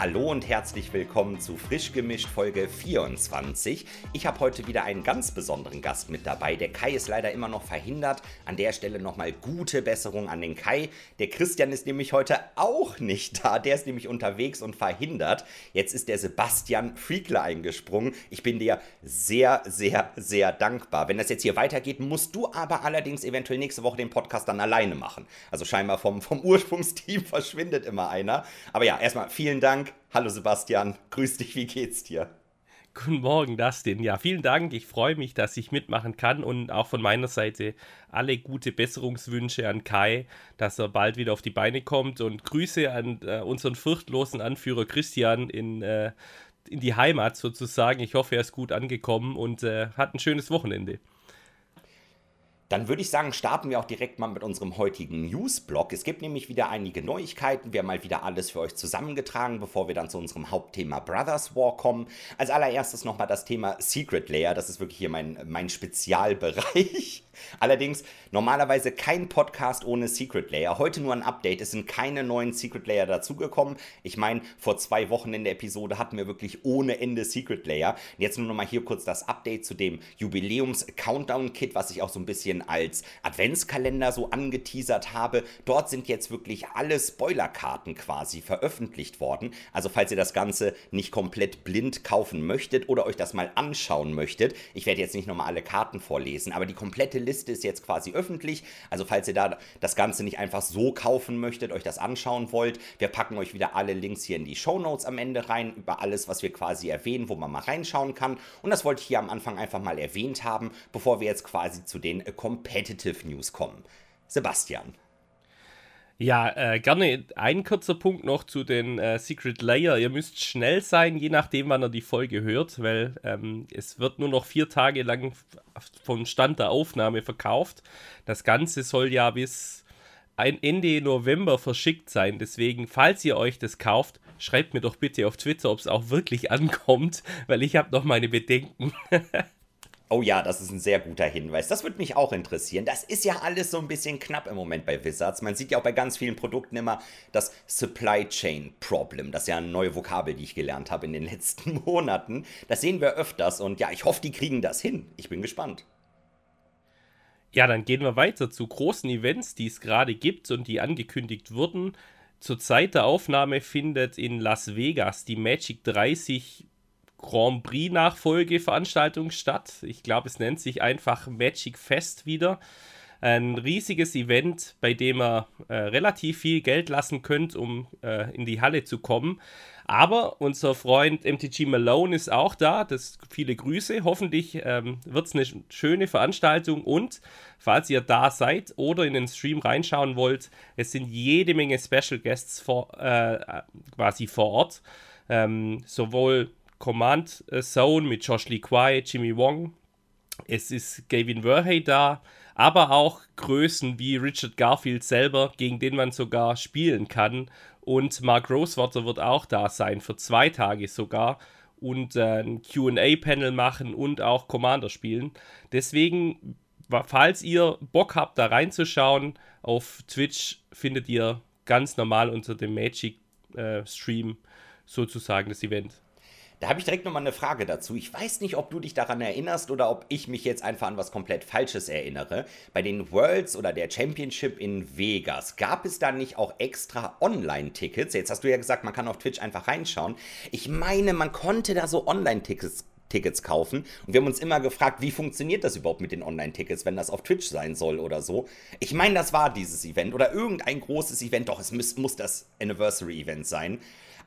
Hallo und herzlich willkommen zu Frisch gemischt Folge 24. Ich habe heute wieder einen ganz besonderen Gast mit dabei. Der Kai ist leider immer noch verhindert. An der Stelle nochmal gute Besserung an den Kai. Der Christian ist nämlich heute auch nicht da. Der ist nämlich unterwegs und verhindert. Jetzt ist der Sebastian Friekler eingesprungen. Ich bin dir sehr, sehr, sehr dankbar. Wenn das jetzt hier weitergeht, musst du aber allerdings eventuell nächste Woche den Podcast dann alleine machen. Also scheinbar vom, vom Ursprungsteam verschwindet immer einer. Aber ja, erstmal vielen Dank. Hallo Sebastian, grüß dich, wie geht's dir? Guten Morgen, Dustin. Ja, vielen Dank. Ich freue mich, dass ich mitmachen kann und auch von meiner Seite alle gute Besserungswünsche an Kai, dass er bald wieder auf die Beine kommt und Grüße an äh, unseren furchtlosen Anführer Christian in, äh, in die Heimat sozusagen. Ich hoffe, er ist gut angekommen und äh, hat ein schönes Wochenende. Dann würde ich sagen, starten wir auch direkt mal mit unserem heutigen Newsblog. Es gibt nämlich wieder einige Neuigkeiten. Wir haben mal wieder alles für euch zusammengetragen, bevor wir dann zu unserem Hauptthema Brothers War kommen. Als allererstes nochmal das Thema Secret Layer. Das ist wirklich hier mein, mein Spezialbereich. Allerdings normalerweise kein Podcast ohne Secret Layer. Heute nur ein Update. Es sind keine neuen Secret Layer dazugekommen. Ich meine, vor zwei Wochen in der Episode hatten wir wirklich ohne Ende Secret Layer. Jetzt nur nochmal hier kurz das Update zu dem Jubiläums-Countdown-Kit, was ich auch so ein bisschen als Adventskalender so angeteasert habe. Dort sind jetzt wirklich alle Spoilerkarten quasi veröffentlicht worden. Also falls ihr das Ganze nicht komplett blind kaufen möchtet oder euch das mal anschauen möchtet, ich werde jetzt nicht nochmal alle Karten vorlesen, aber die komplette Liste ist jetzt quasi öffentlich. Also falls ihr da das Ganze nicht einfach so kaufen möchtet, euch das anschauen wollt, wir packen euch wieder alle Links hier in die Show Notes am Ende rein, über alles, was wir quasi erwähnen, wo man mal reinschauen kann. Und das wollte ich hier am Anfang einfach mal erwähnt haben, bevor wir jetzt quasi zu den Competitive News kommen. Sebastian. Ja, äh, gerne ein kurzer Punkt noch zu den äh, Secret Layer. Ihr müsst schnell sein, je nachdem, wann ihr die Folge hört, weil ähm, es wird nur noch vier Tage lang vom Stand der Aufnahme verkauft. Das Ganze soll ja bis Ende November verschickt sein. Deswegen, falls ihr euch das kauft, schreibt mir doch bitte auf Twitter, ob es auch wirklich ankommt, weil ich habe noch meine Bedenken. Oh ja, das ist ein sehr guter Hinweis. Das würde mich auch interessieren. Das ist ja alles so ein bisschen knapp im Moment bei Wizards. Man sieht ja auch bei ganz vielen Produkten immer das Supply Chain Problem. Das ist ja eine neue Vokabel, die ich gelernt habe in den letzten Monaten. Das sehen wir öfters und ja, ich hoffe, die kriegen das hin. Ich bin gespannt. Ja, dann gehen wir weiter zu großen Events, die es gerade gibt und die angekündigt wurden. Zur Zeit der Aufnahme findet in Las Vegas die Magic 30 Grand Prix Nachfolgeveranstaltung statt. Ich glaube, es nennt sich einfach Magic Fest wieder. Ein riesiges Event, bei dem ihr äh, relativ viel Geld lassen könnt, um äh, in die Halle zu kommen. Aber unser Freund MTG Malone ist auch da. Das viele Grüße. Hoffentlich ähm, wird es eine schöne Veranstaltung. Und falls ihr da seid oder in den Stream reinschauen wollt, es sind jede Menge Special Guests vor, äh, quasi vor Ort. Ähm, sowohl Command Zone mit Josh Lee Kwai, Jimmy Wong. Es ist Gavin Verhey da, aber auch Größen wie Richard Garfield selber, gegen den man sogar spielen kann. Und Mark Rosewater wird auch da sein, für zwei Tage sogar. Und äh, ein QA-Panel machen und auch Commander spielen. Deswegen, falls ihr Bock habt, da reinzuschauen, auf Twitch findet ihr ganz normal unter dem Magic-Stream äh, sozusagen das Event. Da habe ich direkt nochmal eine Frage dazu. Ich weiß nicht, ob du dich daran erinnerst oder ob ich mich jetzt einfach an was komplett Falsches erinnere. Bei den Worlds oder der Championship in Vegas gab es da nicht auch extra Online-Tickets? Jetzt hast du ja gesagt, man kann auf Twitch einfach reinschauen. Ich meine, man konnte da so Online-Tickets Tickets kaufen. Und wir haben uns immer gefragt, wie funktioniert das überhaupt mit den Online-Tickets, wenn das auf Twitch sein soll oder so. Ich meine, das war dieses Event oder irgendein großes Event. Doch, es muss, muss das Anniversary-Event sein.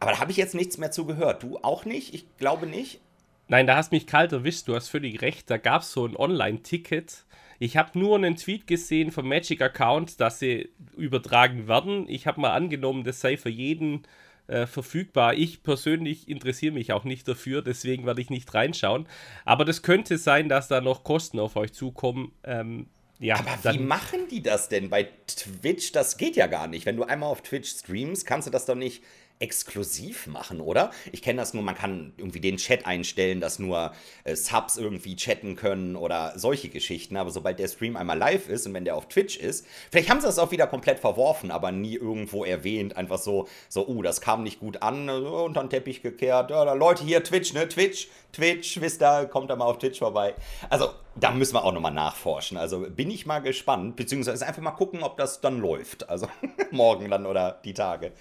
Aber da habe ich jetzt nichts mehr zu gehört. Du auch nicht? Ich glaube nicht. Nein, da hast mich kalt erwischt. Du hast völlig recht. Da gab es so ein Online-Ticket. Ich habe nur einen Tweet gesehen vom Magic Account, dass sie übertragen werden. Ich habe mal angenommen, das sei für jeden äh, verfügbar. Ich persönlich interessiere mich auch nicht dafür, deswegen werde ich nicht reinschauen. Aber das könnte sein, dass da noch Kosten auf euch zukommen. Ähm, ja, Aber wie machen die das denn bei Twitch? Das geht ja gar nicht. Wenn du einmal auf Twitch streamst, kannst du das doch nicht exklusiv machen, oder? Ich kenne das nur, man kann irgendwie den Chat einstellen, dass nur äh, Subs irgendwie chatten können oder solche Geschichten. Aber sobald der Stream einmal live ist und wenn der auf Twitch ist, vielleicht haben sie das auch wieder komplett verworfen, aber nie irgendwo erwähnt. Einfach so, so, uh, das kam nicht gut an, uh, unter den Teppich gekehrt. Ja, Leute, hier Twitch, ne? Twitch, Twitch, wisst ihr, kommt da mal auf Twitch vorbei. Also, da müssen wir auch nochmal nachforschen. Also, bin ich mal gespannt, beziehungsweise einfach mal gucken, ob das dann läuft. Also, morgen dann oder die Tage.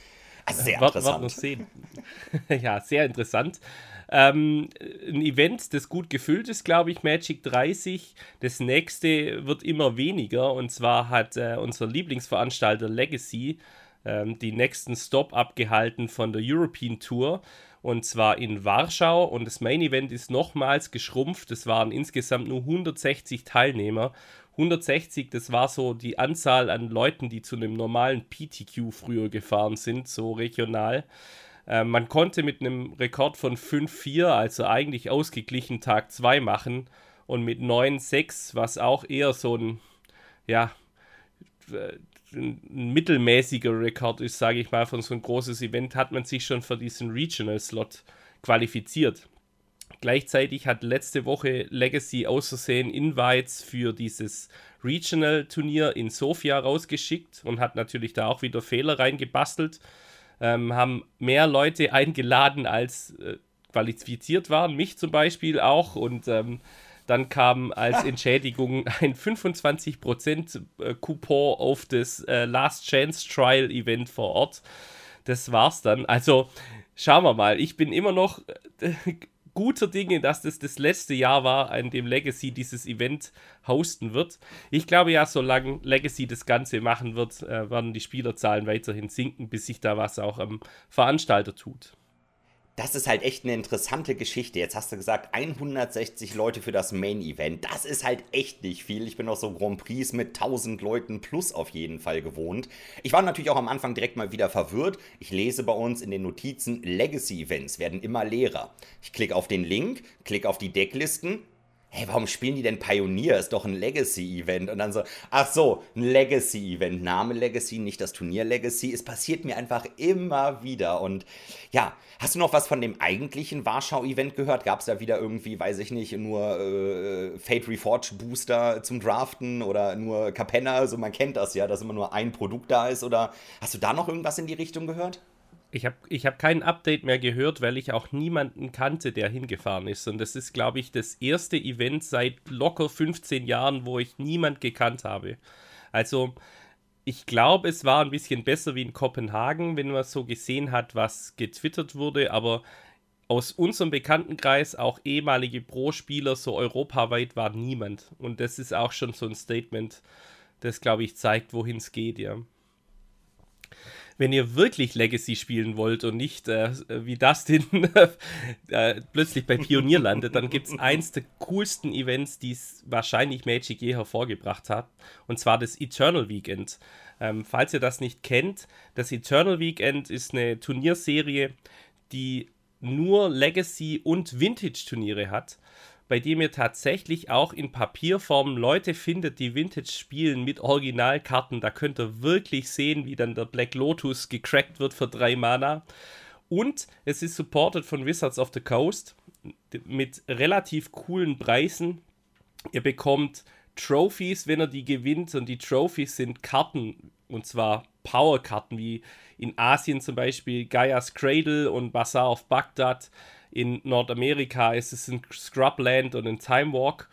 Also sehr interessant. Sehen. ja, sehr interessant. Ähm, ein Event, das gut gefüllt ist, glaube ich, Magic 30. Das nächste wird immer weniger. Und zwar hat äh, unser Lieblingsveranstalter Legacy ähm, die nächsten Stop abgehalten von der European Tour. Und zwar in Warschau. Und das Main Event ist nochmals geschrumpft. Es waren insgesamt nur 160 Teilnehmer. 160, das war so die Anzahl an Leuten, die zu einem normalen PTQ früher gefahren sind, so regional. Äh, man konnte mit einem Rekord von 5-4, also eigentlich ausgeglichen Tag 2 machen und mit 9-6, was auch eher so ein, ja, ein mittelmäßiger Rekord ist, sage ich mal, von so ein großes Event, hat man sich schon für diesen Regional Slot qualifiziert. Gleichzeitig hat letzte Woche Legacy außersehen Invites für dieses Regional-Turnier in Sofia rausgeschickt und hat natürlich da auch wieder Fehler reingebastelt. Ähm, haben mehr Leute eingeladen, als äh, qualifiziert waren, mich zum Beispiel auch. Und ähm, dann kam als Entschädigung ein 25% äh, Coupon auf das äh, Last Chance Trial Event vor Ort. Das war's dann. Also schauen wir mal. Ich bin immer noch äh, guter Dinge, dass das das letzte Jahr war, an dem Legacy dieses Event hosten wird. Ich glaube ja, solange Legacy das Ganze machen wird, äh, werden die Spielerzahlen weiterhin sinken, bis sich da was auch am Veranstalter tut das ist halt echt eine interessante Geschichte. Jetzt hast du gesagt, 160 Leute für das Main-Event. Das ist halt echt nicht viel. Ich bin auch so Grand Prix mit 1000 Leuten plus auf jeden Fall gewohnt. Ich war natürlich auch am Anfang direkt mal wieder verwirrt. Ich lese bei uns in den Notizen, Legacy-Events werden immer leerer. Ich klicke auf den Link, klicke auf die Decklisten, hey, warum spielen die denn Pioneer? Ist doch ein Legacy-Event. Und dann so, ach so, ein Legacy-Event. Name Legacy, nicht das Turnier Legacy. Es passiert mir einfach immer wieder. Und ja, hast du noch was von dem eigentlichen Warschau-Event gehört? Gab es da wieder irgendwie, weiß ich nicht, nur äh, Fate Reforged Booster zum Draften oder nur Capenna? Also man kennt das ja, dass immer nur ein Produkt da ist. Oder hast du da noch irgendwas in die Richtung gehört? Ich habe ich hab kein Update mehr gehört, weil ich auch niemanden kannte, der hingefahren ist. Und das ist, glaube ich, das erste Event seit locker 15 Jahren, wo ich niemand gekannt habe. Also, ich glaube, es war ein bisschen besser wie in Kopenhagen, wenn man so gesehen hat, was getwittert wurde. Aber aus unserem Bekanntenkreis, auch ehemalige Pro-Spieler, so europaweit, war niemand. Und das ist auch schon so ein Statement, das, glaube ich, zeigt, wohin es geht, ja wenn ihr wirklich Legacy spielen wollt und nicht äh, wie Dustin äh, plötzlich bei Pionier landet, dann gibt es eins der coolsten Events, die es wahrscheinlich Magic je hervorgebracht hat, und zwar das Eternal Weekend. Ähm, falls ihr das nicht kennt, das Eternal Weekend ist eine Turnierserie, die nur Legacy und Vintage-Turniere hat bei dem ihr tatsächlich auch in Papierform Leute findet, die Vintage spielen mit Originalkarten. Da könnt ihr wirklich sehen, wie dann der Black Lotus gecrackt wird für drei Mana. Und es ist supported von Wizards of the Coast mit relativ coolen Preisen. Ihr bekommt Trophies, wenn ihr die gewinnt. Und die Trophies sind Karten, und zwar Powerkarten, wie in Asien zum Beispiel Gaia's Cradle und Bazaar of Baghdad. In Nordamerika ist es ein Scrubland und ein Time Walk.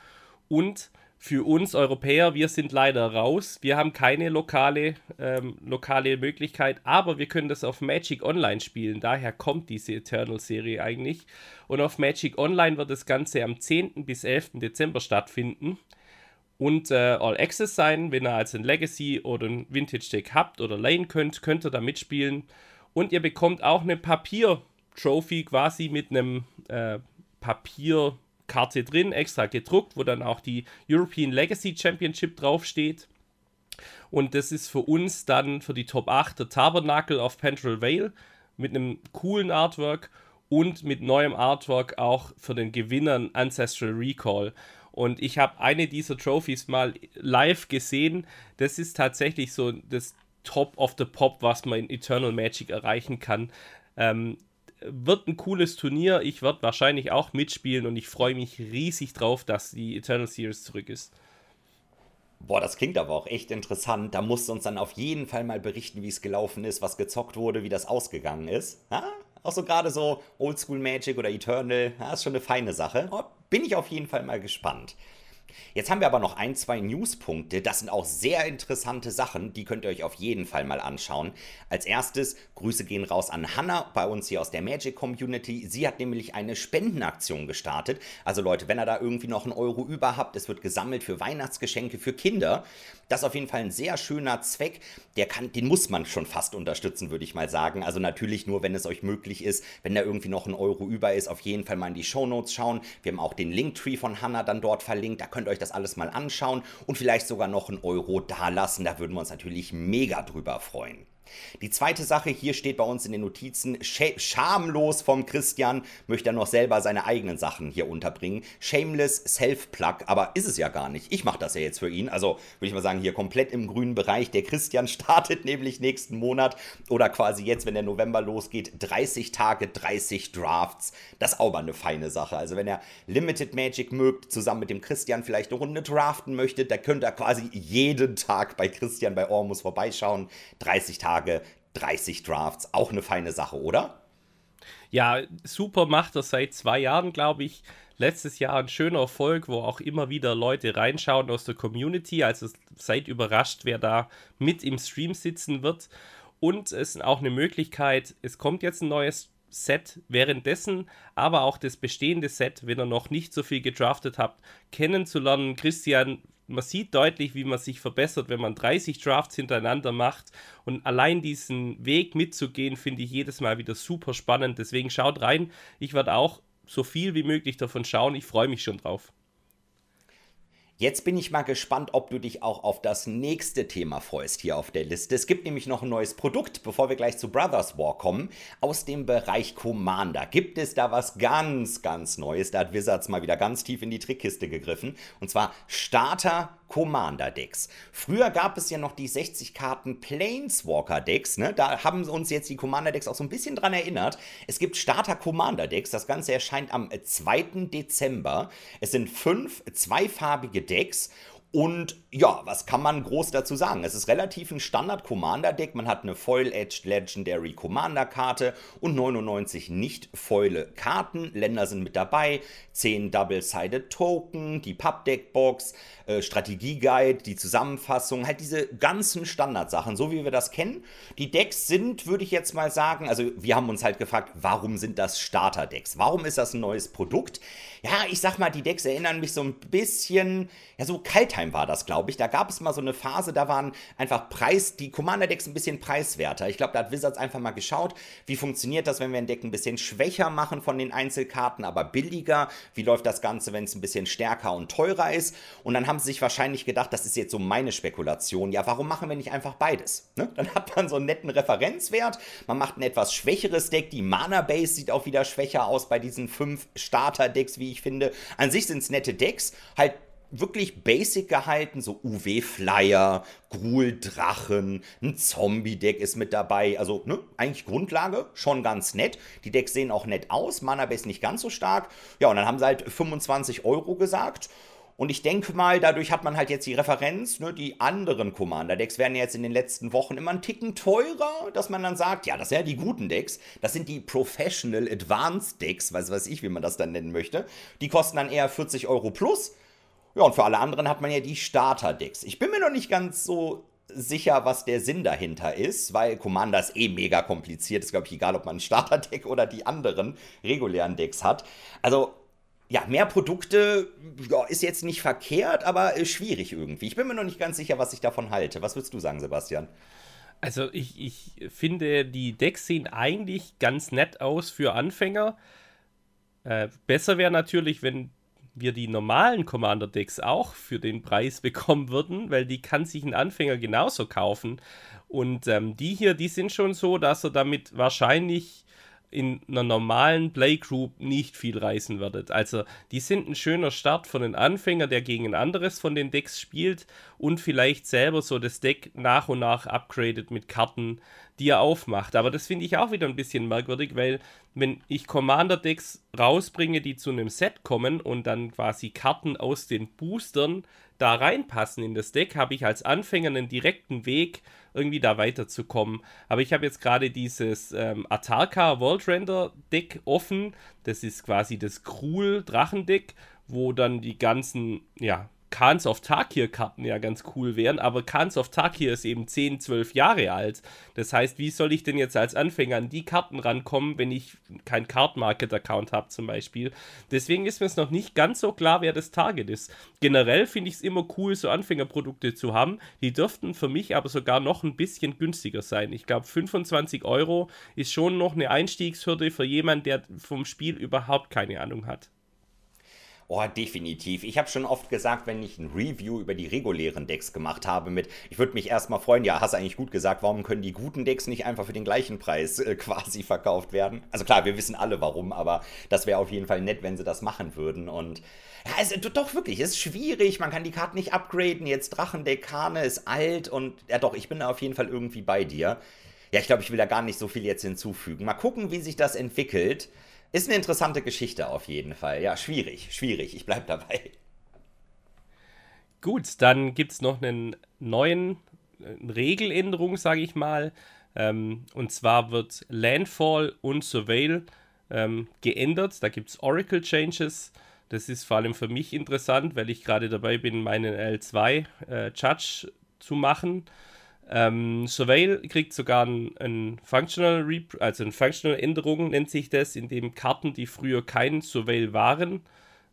Und für uns Europäer, wir sind leider raus. Wir haben keine lokale, ähm, lokale Möglichkeit, aber wir können das auf Magic Online spielen. Daher kommt diese Eternal-Serie eigentlich. Und auf Magic Online wird das Ganze am 10. bis 11. Dezember stattfinden. Und äh, All Access sein, wenn ihr also ein Legacy oder ein Vintage Deck habt oder leihen könnt, könnt ihr da mitspielen. Und ihr bekommt auch eine Papier- Trophy quasi mit einem äh, Papierkarte drin, extra gedruckt, wo dann auch die European Legacy Championship draufsteht. Und das ist für uns dann für die Top 8 der Tabernacle of Pentral Vale mit einem coolen Artwork und mit neuem Artwork auch für den Gewinnern Ancestral Recall. Und ich habe eine dieser Trophies mal live gesehen. Das ist tatsächlich so das Top of the Pop, was man in Eternal Magic erreichen kann. Ähm, wird ein cooles Turnier. Ich werde wahrscheinlich auch mitspielen und ich freue mich riesig drauf, dass die Eternal Series zurück ist. Boah, das klingt aber auch echt interessant. Da musst du uns dann auf jeden Fall mal berichten, wie es gelaufen ist, was gezockt wurde, wie das ausgegangen ist. Ha? Auch so gerade so Oldschool Magic oder Eternal, ja, ist schon eine feine Sache. Bin ich auf jeden Fall mal gespannt. Jetzt haben wir aber noch ein, zwei Newspunkte. Das sind auch sehr interessante Sachen. Die könnt ihr euch auf jeden Fall mal anschauen. Als erstes, Grüße gehen raus an Hannah bei uns hier aus der Magic Community. Sie hat nämlich eine Spendenaktion gestartet. Also Leute, wenn ihr da irgendwie noch einen Euro über habt, es wird gesammelt für Weihnachtsgeschenke für Kinder. Das ist auf jeden Fall ein sehr schöner Zweck. Der kann, den muss man schon fast unterstützen, würde ich mal sagen. Also natürlich nur, wenn es euch möglich ist, wenn da irgendwie noch ein Euro über ist, auf jeden Fall mal in die Show Notes schauen. Wir haben auch den Linktree von Hannah dann dort verlinkt. Da könnt ihr euch das alles mal anschauen und vielleicht sogar noch einen Euro dalassen. Da würden wir uns natürlich mega drüber freuen. Die zweite Sache, hier steht bei uns in den Notizen, schamlos vom Christian, möchte er noch selber seine eigenen Sachen hier unterbringen. Shameless Self-Plug, aber ist es ja gar nicht. Ich mache das ja jetzt für ihn. Also würde ich mal sagen, hier komplett im grünen Bereich. Der Christian startet nämlich nächsten Monat oder quasi jetzt, wenn der November losgeht, 30 Tage, 30 Drafts. Das ist auch mal eine feine Sache. Also wenn er Limited Magic mögt, zusammen mit dem Christian vielleicht eine Runde draften möchte, da könnt ihr quasi jeden Tag bei Christian bei Ormus vorbeischauen. 30 Tage Tage 30 Drafts. Auch eine feine Sache, oder? Ja, super macht er seit zwei Jahren, glaube ich. Letztes Jahr ein schöner Erfolg, wo auch immer wieder Leute reinschauen aus der Community. Also seid überrascht, wer da mit im Stream sitzen wird. Und es ist auch eine Möglichkeit, es kommt jetzt ein neues Set währenddessen, aber auch das bestehende Set, wenn ihr noch nicht so viel gedraftet habt, kennenzulernen. Christian man sieht deutlich, wie man sich verbessert, wenn man 30 Drafts hintereinander macht. Und allein diesen Weg mitzugehen, finde ich jedes Mal wieder super spannend. Deswegen schaut rein. Ich werde auch so viel wie möglich davon schauen. Ich freue mich schon drauf. Jetzt bin ich mal gespannt, ob du dich auch auf das nächste Thema freust hier auf der Liste. Es gibt nämlich noch ein neues Produkt, bevor wir gleich zu Brothers War kommen, aus dem Bereich Commander. Gibt es da was ganz, ganz Neues? Da hat Wizards mal wieder ganz tief in die Trickkiste gegriffen. Und zwar Starter Commander Decks. Früher gab es ja noch die 60 Karten Planeswalker Decks. Ne? Da haben uns jetzt die Commander Decks auch so ein bisschen dran erinnert. Es gibt Starter Commander Decks. Das Ganze erscheint am 2. Dezember. Es sind fünf zweifarbige Decks und ja, was kann man groß dazu sagen? Es ist relativ ein Standard-Commander-Deck. Man hat eine Foil-Edged Legendary Commander-Karte und 99 nicht-foile Karten. Länder sind mit dabei, 10 Double-Sided Token, die Pub-Deck-Box, äh, Strategie-Guide, die Zusammenfassung, halt diese ganzen Standardsachen, so wie wir das kennen. Die Decks sind, würde ich jetzt mal sagen, also wir haben uns halt gefragt, warum sind das Starter-Decks? Warum ist das ein neues Produkt? Ja, ich sag mal, die Decks erinnern mich so ein bisschen, ja, so Kaltheim war das, glaube ich. Da gab es mal so eine Phase, da waren einfach Preis, die Commander-Decks ein bisschen preiswerter. Ich glaube, da hat Wizards einfach mal geschaut, wie funktioniert das, wenn wir ein Deck ein bisschen schwächer machen von den Einzelkarten, aber billiger. Wie läuft das Ganze, wenn es ein bisschen stärker und teurer ist? Und dann haben sie sich wahrscheinlich gedacht, das ist jetzt so meine Spekulation. Ja, warum machen wir nicht einfach beides? Ne? Dann hat man so einen netten Referenzwert. Man macht ein etwas schwächeres Deck. Die Mana-Base sieht auch wieder schwächer aus bei diesen fünf Starter-Decks, wie ich finde. An sich sind es nette Decks. Halt wirklich basic gehalten, so UW-Flyer, Gruul-Drachen, ein Zombie-Deck ist mit dabei. Also, ne, eigentlich Grundlage, schon ganz nett. Die Decks sehen auch nett aus, Mana-Base nicht ganz so stark. Ja, und dann haben sie halt 25 Euro gesagt. Und ich denke mal, dadurch hat man halt jetzt die Referenz, ne, die anderen Commander-Decks werden jetzt in den letzten Wochen immer einen Ticken teurer, dass man dann sagt, ja, das sind ja die guten Decks, das sind die Professional Advanced Decks, weiß weiß ich, wie man das dann nennen möchte. Die kosten dann eher 40 Euro plus. Ja, und für alle anderen hat man ja die Starter-Decks. Ich bin mir noch nicht ganz so sicher, was der Sinn dahinter ist, weil Commander ist eh mega kompliziert. Ist, glaube ich, egal, ob man ein Starter-Deck oder die anderen regulären Decks hat. Also, ja, mehr Produkte ja, ist jetzt nicht verkehrt, aber schwierig irgendwie. Ich bin mir noch nicht ganz sicher, was ich davon halte. Was würdest du sagen, Sebastian? Also, ich, ich finde, die Decks sehen eigentlich ganz nett aus für Anfänger. Äh, besser wäre natürlich, wenn wir die normalen Commander-Decks auch für den Preis bekommen würden, weil die kann sich ein Anfänger genauso kaufen. Und ähm, die hier, die sind schon so, dass er damit wahrscheinlich in einer normalen Playgroup nicht viel reißen werdet. Also die sind ein schöner Start für einen Anfänger, der gegen ein anderes von den Decks spielt und vielleicht selber so das Deck nach und nach upgradet mit Karten, die er aufmacht. Aber das finde ich auch wieder ein bisschen merkwürdig, weil wenn ich Commander-Decks rausbringe, die zu einem Set kommen und dann quasi Karten aus den Boostern da reinpassen in das Deck, habe ich als Anfänger einen direkten Weg, irgendwie da weiterzukommen. Aber ich habe jetzt gerade dieses ähm, Atarka World Render Deck offen. Das ist quasi das Krul Drachendeck, wo dann die ganzen, ja, Khans of Takir-Karten ja ganz cool wären, aber Khans of Takir ist eben 10, 12 Jahre alt. Das heißt, wie soll ich denn jetzt als Anfänger an die Karten rankommen, wenn ich kein Card Market Account habe zum Beispiel? Deswegen ist mir es noch nicht ganz so klar, wer das Target ist. Generell finde ich es immer cool, so Anfängerprodukte zu haben. Die dürften für mich aber sogar noch ein bisschen günstiger sein. Ich glaube, 25 Euro ist schon noch eine Einstiegshürde für jemanden, der vom Spiel überhaupt keine Ahnung hat. Oh, definitiv. Ich habe schon oft gesagt, wenn ich ein Review über die regulären Decks gemacht habe mit, ich würde mich erstmal freuen, ja, hast eigentlich gut gesagt, warum können die guten Decks nicht einfach für den gleichen Preis äh, quasi verkauft werden? Also klar, wir wissen alle warum, aber das wäre auf jeden Fall nett, wenn sie das machen würden und ja, also doch wirklich, es ist schwierig, man kann die Karten nicht upgraden, jetzt Drachendeck, Kane ist alt und ja doch, ich bin da auf jeden Fall irgendwie bei dir. Ja, ich glaube, ich will da gar nicht so viel jetzt hinzufügen. Mal gucken, wie sich das entwickelt. Ist eine interessante Geschichte auf jeden Fall. Ja, schwierig, schwierig. Ich bleibe dabei. Gut, dann gibt es noch einen neuen eine Regeländerung, sage ich mal. Ähm, und zwar wird Landfall und Surveil ähm, geändert. Da gibt es Oracle Changes. Das ist vor allem für mich interessant, weil ich gerade dabei bin, meinen L2 äh, Judge zu machen. Ähm, Surveil kriegt sogar ein, ein Functional Rep also eine Functional Änderung nennt sich das, in dem Karten, die früher kein Surveil waren,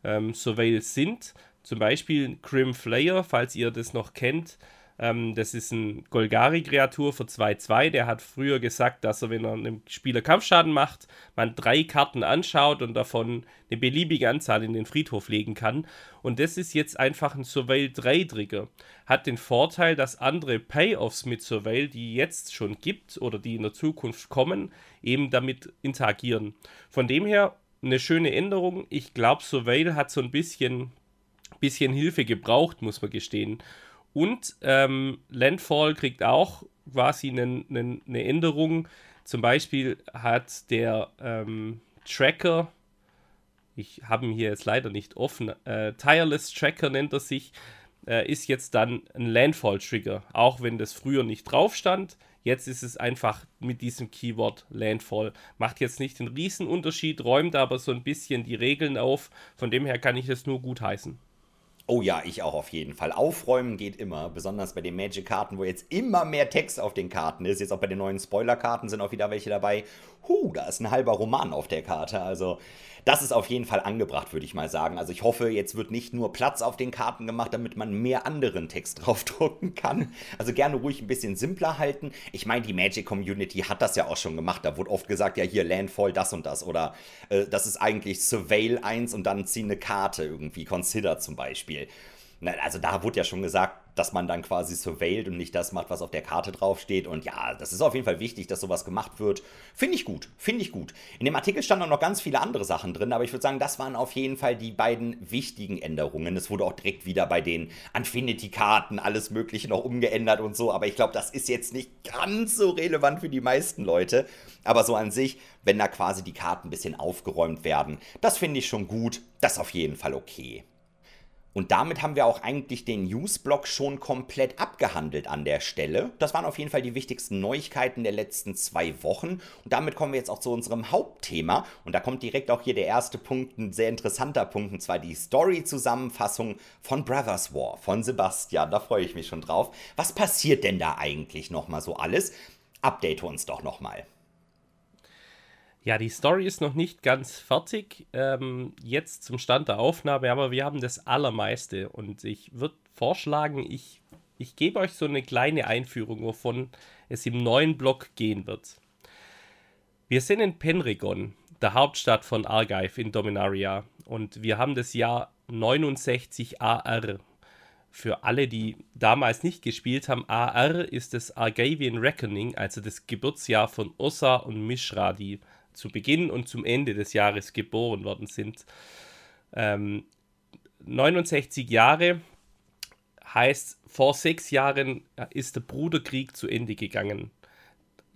ähm, Surveil sind. Zum Beispiel Grim Flayer, falls ihr das noch kennt, ähm, das ist ein Golgari-Kreatur für 2-2. Der hat früher gesagt, dass er, wenn er einem Spieler Kampfschaden macht, man drei Karten anschaut und davon eine beliebige Anzahl in den Friedhof legen kann. Und das ist jetzt einfach ein Surveil 3-Trigger. Hat den Vorteil, dass andere Payoffs mit Surveil, die jetzt schon gibt oder die in der Zukunft kommen, eben damit interagieren. Von dem her eine schöne Änderung. Ich glaube, Surveil hat so ein bisschen, bisschen Hilfe gebraucht, muss man gestehen. Und ähm, Landfall kriegt auch quasi eine, eine, eine Änderung. Zum Beispiel hat der ähm, Tracker, ich habe ihn hier jetzt leider nicht offen, äh, Tireless Tracker nennt er sich, äh, ist jetzt dann ein Landfall-Trigger. Auch wenn das früher nicht drauf stand, jetzt ist es einfach mit diesem Keyword Landfall. Macht jetzt nicht den Riesenunterschied, räumt aber so ein bisschen die Regeln auf. Von dem her kann ich das nur gut heißen. Oh ja, ich auch auf jeden Fall. Aufräumen geht immer, besonders bei den Magic-Karten, wo jetzt immer mehr Text auf den Karten ist. Jetzt auch bei den neuen Spoiler-Karten sind auch wieder welche dabei. Huh, da ist ein halber Roman auf der Karte. Also, das ist auf jeden Fall angebracht, würde ich mal sagen. Also, ich hoffe, jetzt wird nicht nur Platz auf den Karten gemacht, damit man mehr anderen Text draufdrucken kann. Also, gerne ruhig ein bisschen simpler halten. Ich meine, die Magic-Community hat das ja auch schon gemacht. Da wurde oft gesagt, ja, hier Landfall, das und das. Oder äh, das ist eigentlich Surveil 1 und dann zieh eine Karte irgendwie. Consider zum Beispiel. Also da wurde ja schon gesagt, dass man dann quasi surveillt und nicht das macht, was auf der Karte draufsteht. Und ja, das ist auf jeden Fall wichtig, dass sowas gemacht wird. Finde ich gut, finde ich gut. In dem Artikel standen noch ganz viele andere Sachen drin, aber ich würde sagen, das waren auf jeden Fall die beiden wichtigen Änderungen. Es wurde auch direkt wieder bei den Infinity-Karten alles Mögliche noch umgeändert und so, aber ich glaube, das ist jetzt nicht ganz so relevant für die meisten Leute. Aber so an sich, wenn da quasi die Karten ein bisschen aufgeräumt werden, das finde ich schon gut. Das ist auf jeden Fall okay. Und damit haben wir auch eigentlich den Newsblock schon komplett abgehandelt an der Stelle. Das waren auf jeden Fall die wichtigsten Neuigkeiten der letzten zwei Wochen. Und damit kommen wir jetzt auch zu unserem Hauptthema. Und da kommt direkt auch hier der erste Punkt, ein sehr interessanter Punkt, und zwar die Story-Zusammenfassung von Brothers War von Sebastian. Da freue ich mich schon drauf. Was passiert denn da eigentlich nochmal so alles? Update uns doch nochmal. Ja, die Story ist noch nicht ganz fertig, ähm, jetzt zum Stand der Aufnahme, aber wir haben das Allermeiste und ich würde vorschlagen, ich, ich gebe euch so eine kleine Einführung, wovon es im neuen Block gehen wird. Wir sind in Penregon, der Hauptstadt von Argive in Dominaria und wir haben das Jahr 69 AR. Für alle, die damals nicht gespielt haben, AR ist das Argavian Reckoning, also das Geburtsjahr von Ossa und Mishra, die zu Beginn und zum Ende des Jahres geboren worden sind. Ähm, 69 Jahre heißt, vor sechs Jahren ist der Bruderkrieg zu Ende gegangen.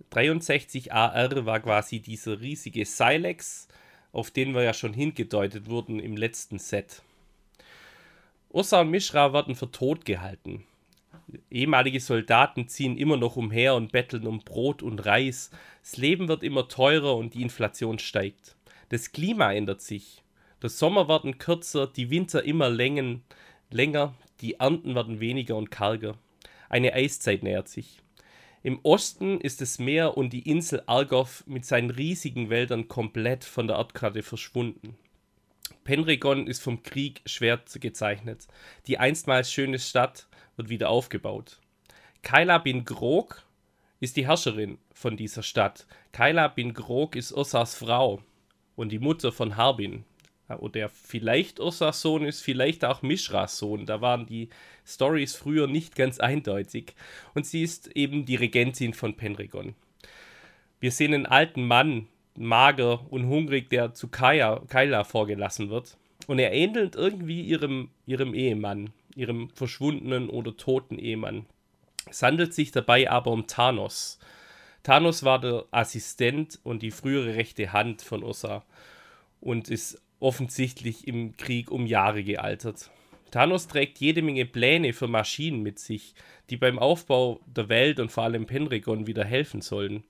63 AR war quasi dieser riesige Silex, auf den wir ja schon hingedeutet wurden im letzten Set. Ursa und Mishra werden für tot gehalten. Ehemalige Soldaten ziehen immer noch umher und betteln um Brot und Reis. Das Leben wird immer teurer und die Inflation steigt. Das Klima ändert sich. Der Sommer werden kürzer, die Winter immer längen, länger, die Ernten werden weniger und karger. Eine Eiszeit nähert sich. Im Osten ist das Meer und die Insel Argov mit seinen riesigen Wäldern komplett von der Erdkarte verschwunden. Penregon ist vom Krieg schwer gezeichnet. Die einstmals schöne Stadt wird wieder aufgebaut. Kaila bin Grog ist die Herrscherin von dieser Stadt. Kaila bin Grog ist Ursas Frau und die Mutter von Harbin. Oder vielleicht Ursas Sohn ist, vielleicht auch Mishras Sohn. Da waren die Stories früher nicht ganz eindeutig. Und sie ist eben die Regentin von Penregon. Wir sehen einen alten Mann, mager und hungrig, der zu Kaya, Kyla vorgelassen wird. Und er ähnelt irgendwie ihrem, ihrem Ehemann, ihrem verschwundenen oder toten Ehemann. Es handelt sich dabei aber um Thanos. Thanos war der Assistent und die frühere rechte Hand von Ursa und ist offensichtlich im Krieg um Jahre gealtert. Thanos trägt jede Menge Pläne für Maschinen mit sich, die beim Aufbau der Welt und vor allem Penregon wieder helfen sollen.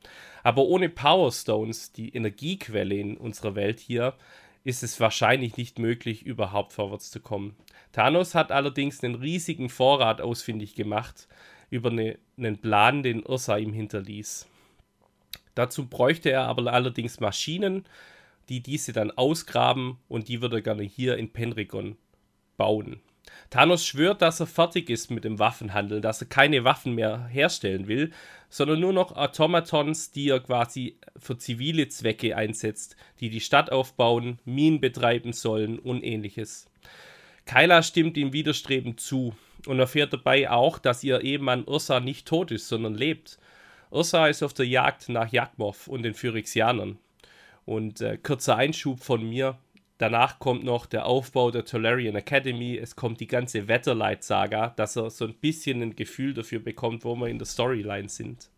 Aber ohne Power Stones, die Energiequelle in unserer Welt hier, ist es wahrscheinlich nicht möglich, überhaupt vorwärts zu kommen. Thanos hat allerdings einen riesigen Vorrat ausfindig gemacht über eine, einen Plan, den Ursa ihm hinterließ. Dazu bräuchte er aber allerdings Maschinen, die diese dann ausgraben und die würde er gerne hier in Penregon bauen. Thanos schwört, dass er fertig ist mit dem Waffenhandel, dass er keine Waffen mehr herstellen will, sondern nur noch Automatons, die er quasi für zivile Zwecke einsetzt, die die Stadt aufbauen, Minen betreiben sollen und ähnliches. Kyla stimmt ihm widerstrebend zu und erfährt dabei auch, dass ihr Ehemann Ursa nicht tot ist, sondern lebt. Ursa ist auf der Jagd nach Yakmov und den Phyrexianern. Und äh, kurzer Einschub von mir, Danach kommt noch der Aufbau der Tolarian Academy. Es kommt die ganze Wetterlight-Saga, dass er so ein bisschen ein Gefühl dafür bekommt, wo wir in der Storyline sind.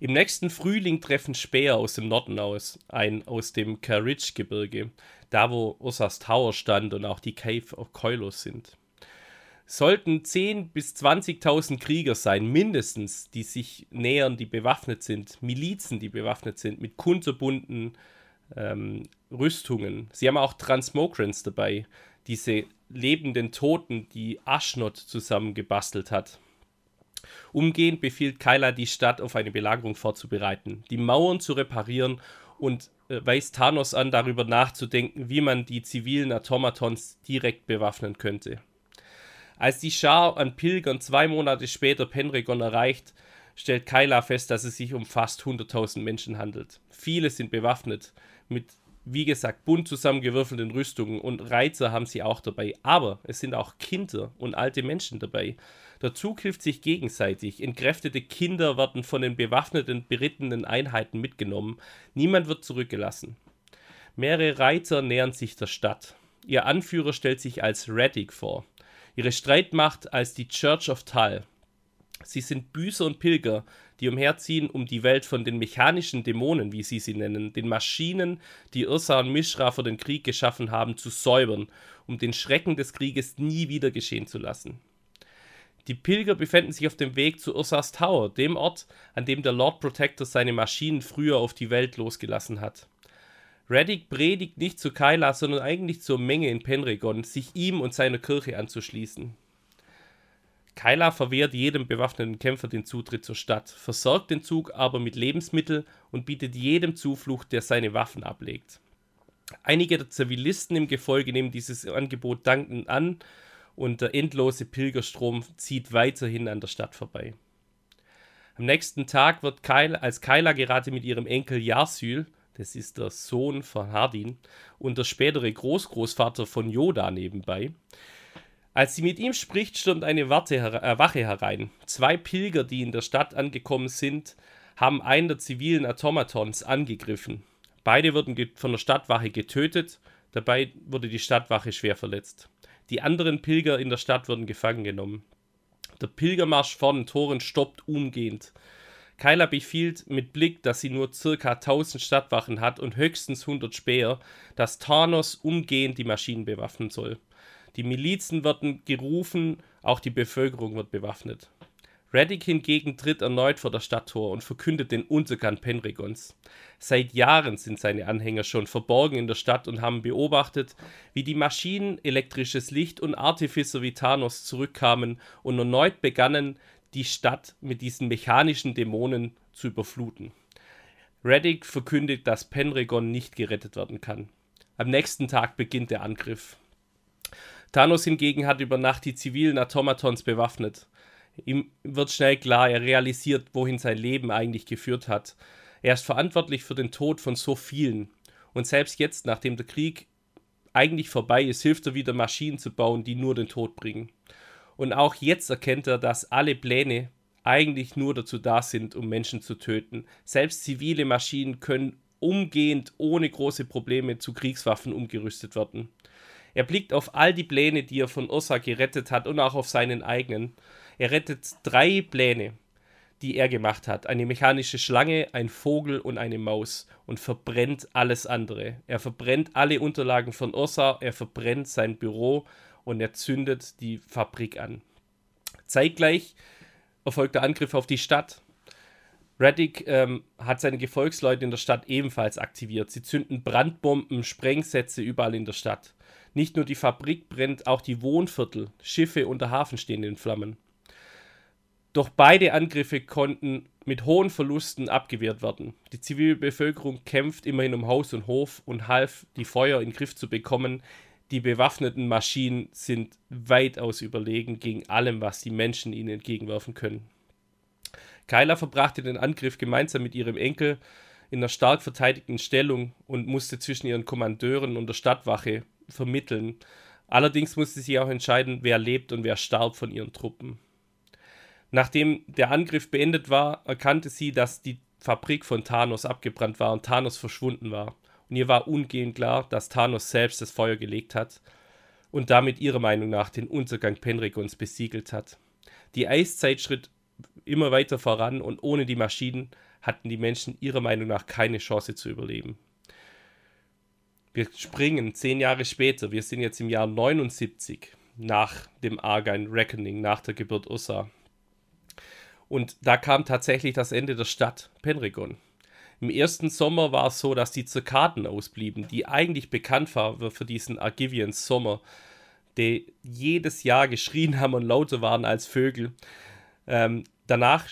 Im nächsten Frühling treffen Speer aus dem Norden aus, ein aus dem Carridge-Gebirge, da wo Ursas Tower stand und auch die Cave of Koilos sind. Sollten 10.000 bis 20.000 Krieger sein, mindestens, die sich nähern, die bewaffnet sind, Milizen, die bewaffnet sind, mit kunterbunden ähm, Rüstungen. Sie haben auch Transmogrants dabei, diese lebenden Toten, die Ashnot zusammengebastelt hat. Umgehend befiehlt Kyla die Stadt auf eine Belagerung vorzubereiten, die Mauern zu reparieren und äh, weist Thanos an, darüber nachzudenken, wie man die zivilen Automatons direkt bewaffnen könnte. Als die Schar an Pilgern zwei Monate später Penregon erreicht, stellt Kyla fest, dass es sich um fast 100.000 Menschen handelt. Viele sind bewaffnet, mit, wie gesagt, bunt zusammengewürfelten Rüstungen und Reizer haben sie auch dabei. Aber es sind auch Kinder und alte Menschen dabei. Der Zug hilft sich gegenseitig. Entkräftete Kinder werden von den bewaffneten, berittenen Einheiten mitgenommen. Niemand wird zurückgelassen. Mehrere Reiter nähern sich der Stadt. Ihr Anführer stellt sich als Reddick vor. Ihre Streitmacht als die Church of Tal. Sie sind Büßer und Pilger, die umherziehen, um die Welt von den mechanischen Dämonen, wie sie sie nennen, den Maschinen, die Ursa und Mishra für den Krieg geschaffen haben, zu säubern, um den Schrecken des Krieges nie wieder geschehen zu lassen. Die Pilger befinden sich auf dem Weg zu Ursas Tower, dem Ort, an dem der Lord Protector seine Maschinen früher auf die Welt losgelassen hat. Reddick predigt nicht zu Kyla, sondern eigentlich zur Menge in Penregon, sich ihm und seiner Kirche anzuschließen. Kyla verwehrt jedem bewaffneten Kämpfer den Zutritt zur Stadt, versorgt den Zug aber mit Lebensmitteln und bietet jedem Zuflucht, der seine Waffen ablegt. Einige der Zivilisten im Gefolge nehmen dieses Angebot dankend an und der endlose Pilgerstrom zieht weiterhin an der Stadt vorbei. Am nächsten Tag wird Kyla, als Kyla gerade mit ihrem Enkel Yarsyl, das ist der Sohn von Hardin, und der spätere Großgroßvater von Yoda nebenbei, als sie mit ihm spricht, stürmt eine Warte, äh, Wache herein. Zwei Pilger, die in der Stadt angekommen sind, haben einen der zivilen Automatons angegriffen. Beide wurden von der Stadtwache getötet, dabei wurde die Stadtwache schwer verletzt. Die anderen Pilger in der Stadt wurden gefangen genommen. Der Pilgermarsch vor den Toren stoppt umgehend. Kyla befiehlt mit Blick, dass sie nur ca. 1000 Stadtwachen hat und höchstens 100 Späher, dass Thanos umgehend die Maschinen bewaffnen soll. Die Milizen werden gerufen, auch die Bevölkerung wird bewaffnet. Reddick hingegen tritt erneut vor das Stadttor und verkündet den Untergang Penregons. Seit Jahren sind seine Anhänger schon verborgen in der Stadt und haben beobachtet, wie die Maschinen, elektrisches Licht und Artificer wie Thanos zurückkamen und erneut begannen, die Stadt mit diesen mechanischen Dämonen zu überfluten. Reddick verkündet, dass Penregon nicht gerettet werden kann. Am nächsten Tag beginnt der Angriff. Thanos hingegen hat über Nacht die zivilen Automatons bewaffnet. Ihm wird schnell klar, er realisiert, wohin sein Leben eigentlich geführt hat. Er ist verantwortlich für den Tod von so vielen. Und selbst jetzt, nachdem der Krieg eigentlich vorbei ist, hilft er wieder Maschinen zu bauen, die nur den Tod bringen. Und auch jetzt erkennt er, dass alle Pläne eigentlich nur dazu da sind, um Menschen zu töten. Selbst zivile Maschinen können umgehend ohne große Probleme zu Kriegswaffen umgerüstet werden. Er blickt auf all die Pläne, die er von Ursa gerettet hat und auch auf seinen eigenen. Er rettet drei Pläne, die er gemacht hat. Eine mechanische Schlange, ein Vogel und eine Maus und verbrennt alles andere. Er verbrennt alle Unterlagen von Ursa, er verbrennt sein Büro und er zündet die Fabrik an. Zeitgleich erfolgt der Angriff auf die Stadt. Reddick ähm, hat seine Gefolgsleute in der Stadt ebenfalls aktiviert. Sie zünden Brandbomben, Sprengsätze überall in der Stadt. Nicht nur die Fabrik brennt, auch die Wohnviertel, Schiffe und der Hafen stehen in Flammen. Doch beide Angriffe konnten mit hohen Verlusten abgewehrt werden. Die Zivilbevölkerung kämpft immerhin um Haus und Hof und half, die Feuer in den Griff zu bekommen, die bewaffneten Maschinen sind weitaus überlegen gegen allem, was die Menschen ihnen entgegenwerfen können. Kyla verbrachte den Angriff gemeinsam mit ihrem Enkel in einer stark verteidigten Stellung und musste zwischen ihren Kommandeuren und der Stadtwache vermitteln. Allerdings musste sie auch entscheiden, wer lebt und wer starb von ihren Truppen. Nachdem der Angriff beendet war, erkannte sie, dass die Fabrik von Thanos abgebrannt war und Thanos verschwunden war und ihr war umgehend klar, dass Thanos selbst das Feuer gelegt hat und damit ihrer Meinung nach den Untergang Penregons besiegelt hat. Die Eiszeit schritt immer weiter voran und ohne die Maschinen hatten die Menschen ihrer Meinung nach keine Chance zu überleben. Wir springen zehn Jahre später, wir sind jetzt im Jahr 79 nach dem Argyn Reckoning, nach der Geburt Ursa. Und da kam tatsächlich das Ende der Stadt Penregon. Im ersten Sommer war es so, dass die Zirkaden ausblieben, die eigentlich bekannt war für diesen Argivian Sommer, die jedes Jahr geschrien haben und lauter waren als Vögel. Ähm, danach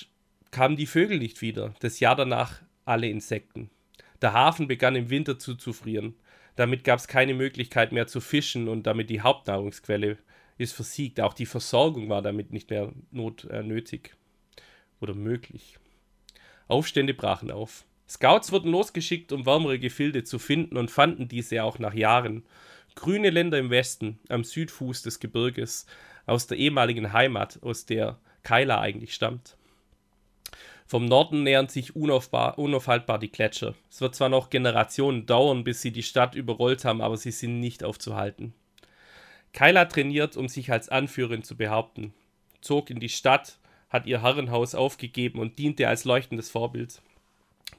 kamen die Vögel nicht wieder, das Jahr danach alle Insekten. Der Hafen begann im Winter zuzufrieren. Damit gab es keine Möglichkeit mehr zu fischen und damit die Hauptnahrungsquelle ist versiegt. Auch die Versorgung war damit nicht mehr not, äh, nötig oder möglich. Aufstände brachen auf. Scouts wurden losgeschickt, um wärmere Gefilde zu finden und fanden diese auch nach Jahren. Grüne Länder im Westen, am Südfuß des Gebirges, aus der ehemaligen Heimat, aus der Kyla eigentlich stammt. Vom Norden nähern sich unaufhaltbar die Gletscher. Es wird zwar noch Generationen dauern, bis sie die Stadt überrollt haben, aber sie sind nicht aufzuhalten. Kyla trainiert, um sich als Anführerin zu behaupten, zog in die Stadt, hat ihr Herrenhaus aufgegeben und diente als leuchtendes Vorbild.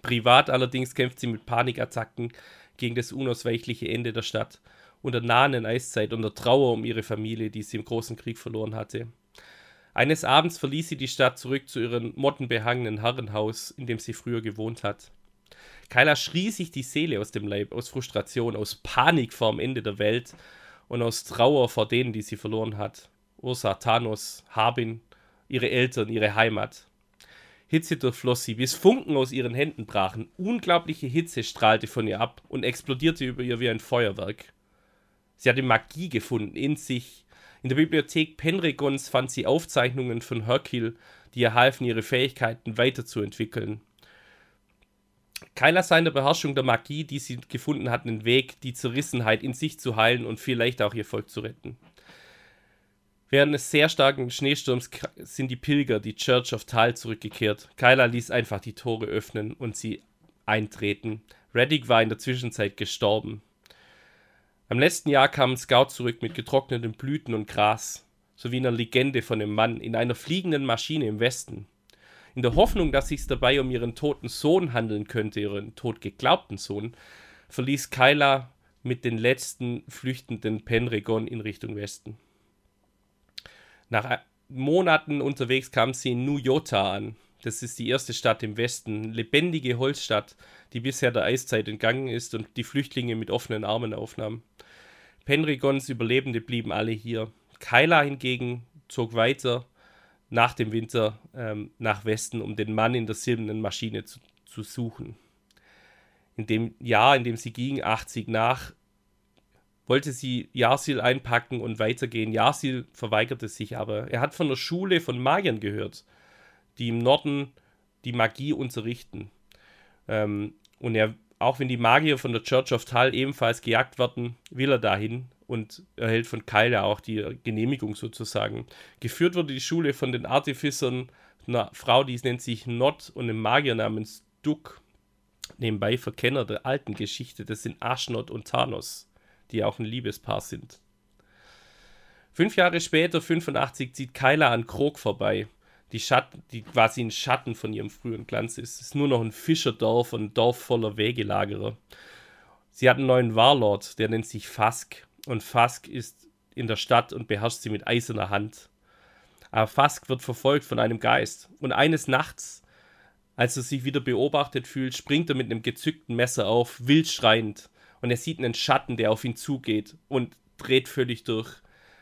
Privat allerdings kämpft sie mit Panikattacken gegen das unausweichliche Ende der Stadt, unter nahenden Eiszeit und der Trauer um ihre Familie, die sie im Großen Krieg verloren hatte. Eines Abends verließ sie die Stadt zurück zu ihrem mottenbehangenen Herrenhaus, in dem sie früher gewohnt hat. Kyla schrie sich die Seele aus dem Leib, aus Frustration, aus Panik vor dem Ende der Welt und aus Trauer vor denen, die sie verloren hat. Ursa, Thanos, Harbin, ihre Eltern, ihre Heimat. Hitze durchfloss sie, bis Funken aus ihren Händen brachen. Unglaubliche Hitze strahlte von ihr ab und explodierte über ihr wie ein Feuerwerk. Sie hatte Magie gefunden in sich. In der Bibliothek Penregons fand sie Aufzeichnungen von Hercule, die ihr halfen, ihre Fähigkeiten weiterzuentwickeln. Keiner sah in der Beherrschung der Magie, die sie gefunden hatten, den Weg, die Zerrissenheit in sich zu heilen und vielleicht auch ihr Volk zu retten. Während eines sehr starken Schneesturms sind die Pilger, die Church of Tal, zurückgekehrt. Kyla ließ einfach die Tore öffnen und sie eintreten. Reddick war in der Zwischenzeit gestorben. Am letzten Jahr kam ein Scout zurück mit getrockneten Blüten und Gras, sowie einer Legende von einem Mann in einer fliegenden Maschine im Westen. In der Hoffnung, dass es sich dabei um ihren toten Sohn handeln könnte, ihren tot geglaubten Sohn, verließ Kyla mit den letzten flüchtenden Penregon in Richtung Westen. Nach Monaten unterwegs kam sie in New Yota an. Das ist die erste Stadt im Westen, lebendige Holzstadt, die bisher der Eiszeit entgangen ist und die Flüchtlinge mit offenen Armen aufnahm. Penregons Überlebende blieben alle hier. Kyla hingegen zog weiter nach dem Winter ähm, nach Westen, um den Mann in der silbernen Maschine zu, zu suchen. In dem Jahr, in dem sie ging, 80 nach, wollte sie Yarsil einpacken und weitergehen. Yarsil verweigerte sich aber. Er hat von der Schule von Magiern gehört, die im Norden die Magie unterrichten. Ähm, und er, auch wenn die Magier von der Church of Tal ebenfalls gejagt werden, will er dahin und erhält von Kyle auch die Genehmigung sozusagen. Geführt wurde die Schule von den Artificern, einer Frau, die nennt sich Not und einem Magier namens Duck. Nebenbei Verkenner der alten Geschichte, das sind Ashnot und Thanos die auch ein Liebespaar sind. Fünf Jahre später, 85, zieht Kyla an Krog vorbei, die, Schatten, die quasi ein Schatten von ihrem früheren Glanz ist. Es ist nur noch ein Fischerdorf und ein Dorf voller Wegelagerer. Sie hat einen neuen Warlord, der nennt sich Fask. Und Fask ist in der Stadt und beherrscht sie mit eiserner Hand. Aber Fask wird verfolgt von einem Geist. Und eines Nachts, als er sich wieder beobachtet fühlt, springt er mit einem gezückten Messer auf, wild schreiend und er sieht einen Schatten, der auf ihn zugeht und dreht völlig durch.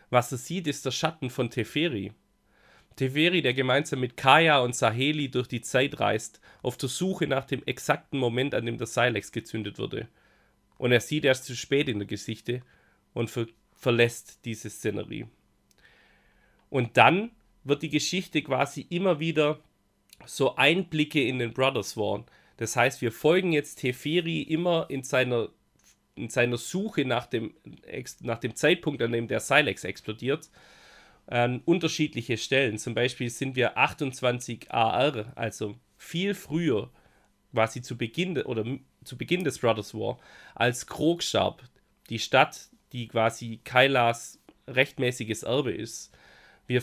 Was er sieht, ist der Schatten von Teferi. Teferi, der gemeinsam mit Kaya und Saheli durch die Zeit reist, auf der Suche nach dem exakten Moment, an dem der Silex gezündet wurde. Und er sieht erst zu spät in der Geschichte und ver verlässt diese Szenerie. Und dann wird die Geschichte quasi immer wieder so Einblicke in den Brothers War. Das heißt, wir folgen jetzt Teferi immer in seiner in seiner Suche nach dem, nach dem Zeitpunkt, an dem der Silex explodiert, an unterschiedliche Stellen. Zum Beispiel sind wir 28 AR, also viel früher, quasi zu Beginn oder zu Beginn des Brothers War, als Krogsharp, die Stadt, die quasi Kailas rechtmäßiges Erbe ist. Wir,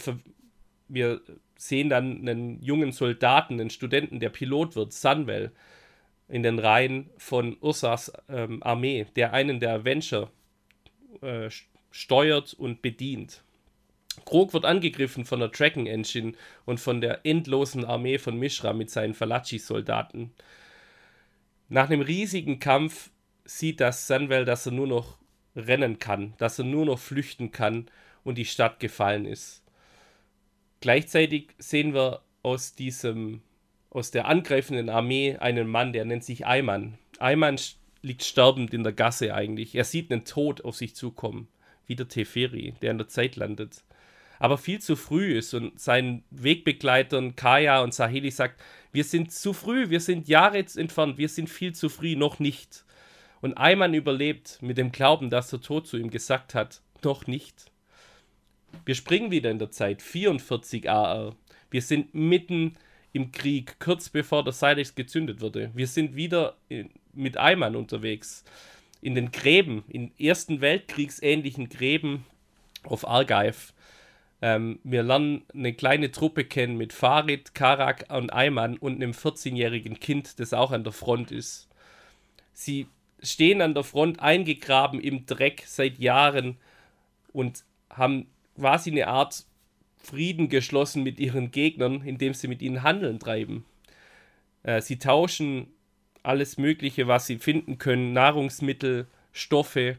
wir sehen dann einen jungen Soldaten, einen Studenten, der Pilot wird, Sunwell, in den Reihen von Ursas ähm, Armee, der einen der Avenger äh, steuert und bedient. Krog wird angegriffen von der Tracking Engine und von der endlosen Armee von Mishra mit seinen Falachi-Soldaten. Nach einem riesigen Kampf sieht das Sunwell, dass er nur noch rennen kann, dass er nur noch flüchten kann und die Stadt gefallen ist. Gleichzeitig sehen wir aus diesem aus der angreifenden Armee einen Mann, der nennt sich Ayman. Ayman liegt sterbend in der Gasse eigentlich. Er sieht einen Tod auf sich zukommen, wie der Teferi, der in der Zeit landet. Aber viel zu früh ist und seinen Wegbegleitern Kaya und Saheli sagt, wir sind zu früh, wir sind Jahre entfernt, wir sind viel zu früh, noch nicht. Und Ayman überlebt mit dem Glauben, dass der Tod zu ihm gesagt hat, noch nicht. Wir springen wieder in der Zeit, 44 AR. Wir sind mitten im Krieg, kurz bevor der Silex gezündet wurde. Wir sind wieder mit Eimern unterwegs. In den Gräben, in Ersten Weltkriegsähnlichen Gräben auf Argive. Ähm, wir lernen eine kleine Truppe kennen mit Farid, Karak und Ayman und einem 14-jährigen Kind, das auch an der Front ist. Sie stehen an der Front eingegraben im Dreck seit Jahren und haben quasi eine Art Frieden geschlossen mit ihren Gegnern, indem sie mit ihnen Handeln treiben. Äh, sie tauschen alles Mögliche, was sie finden können, Nahrungsmittel, Stoffe,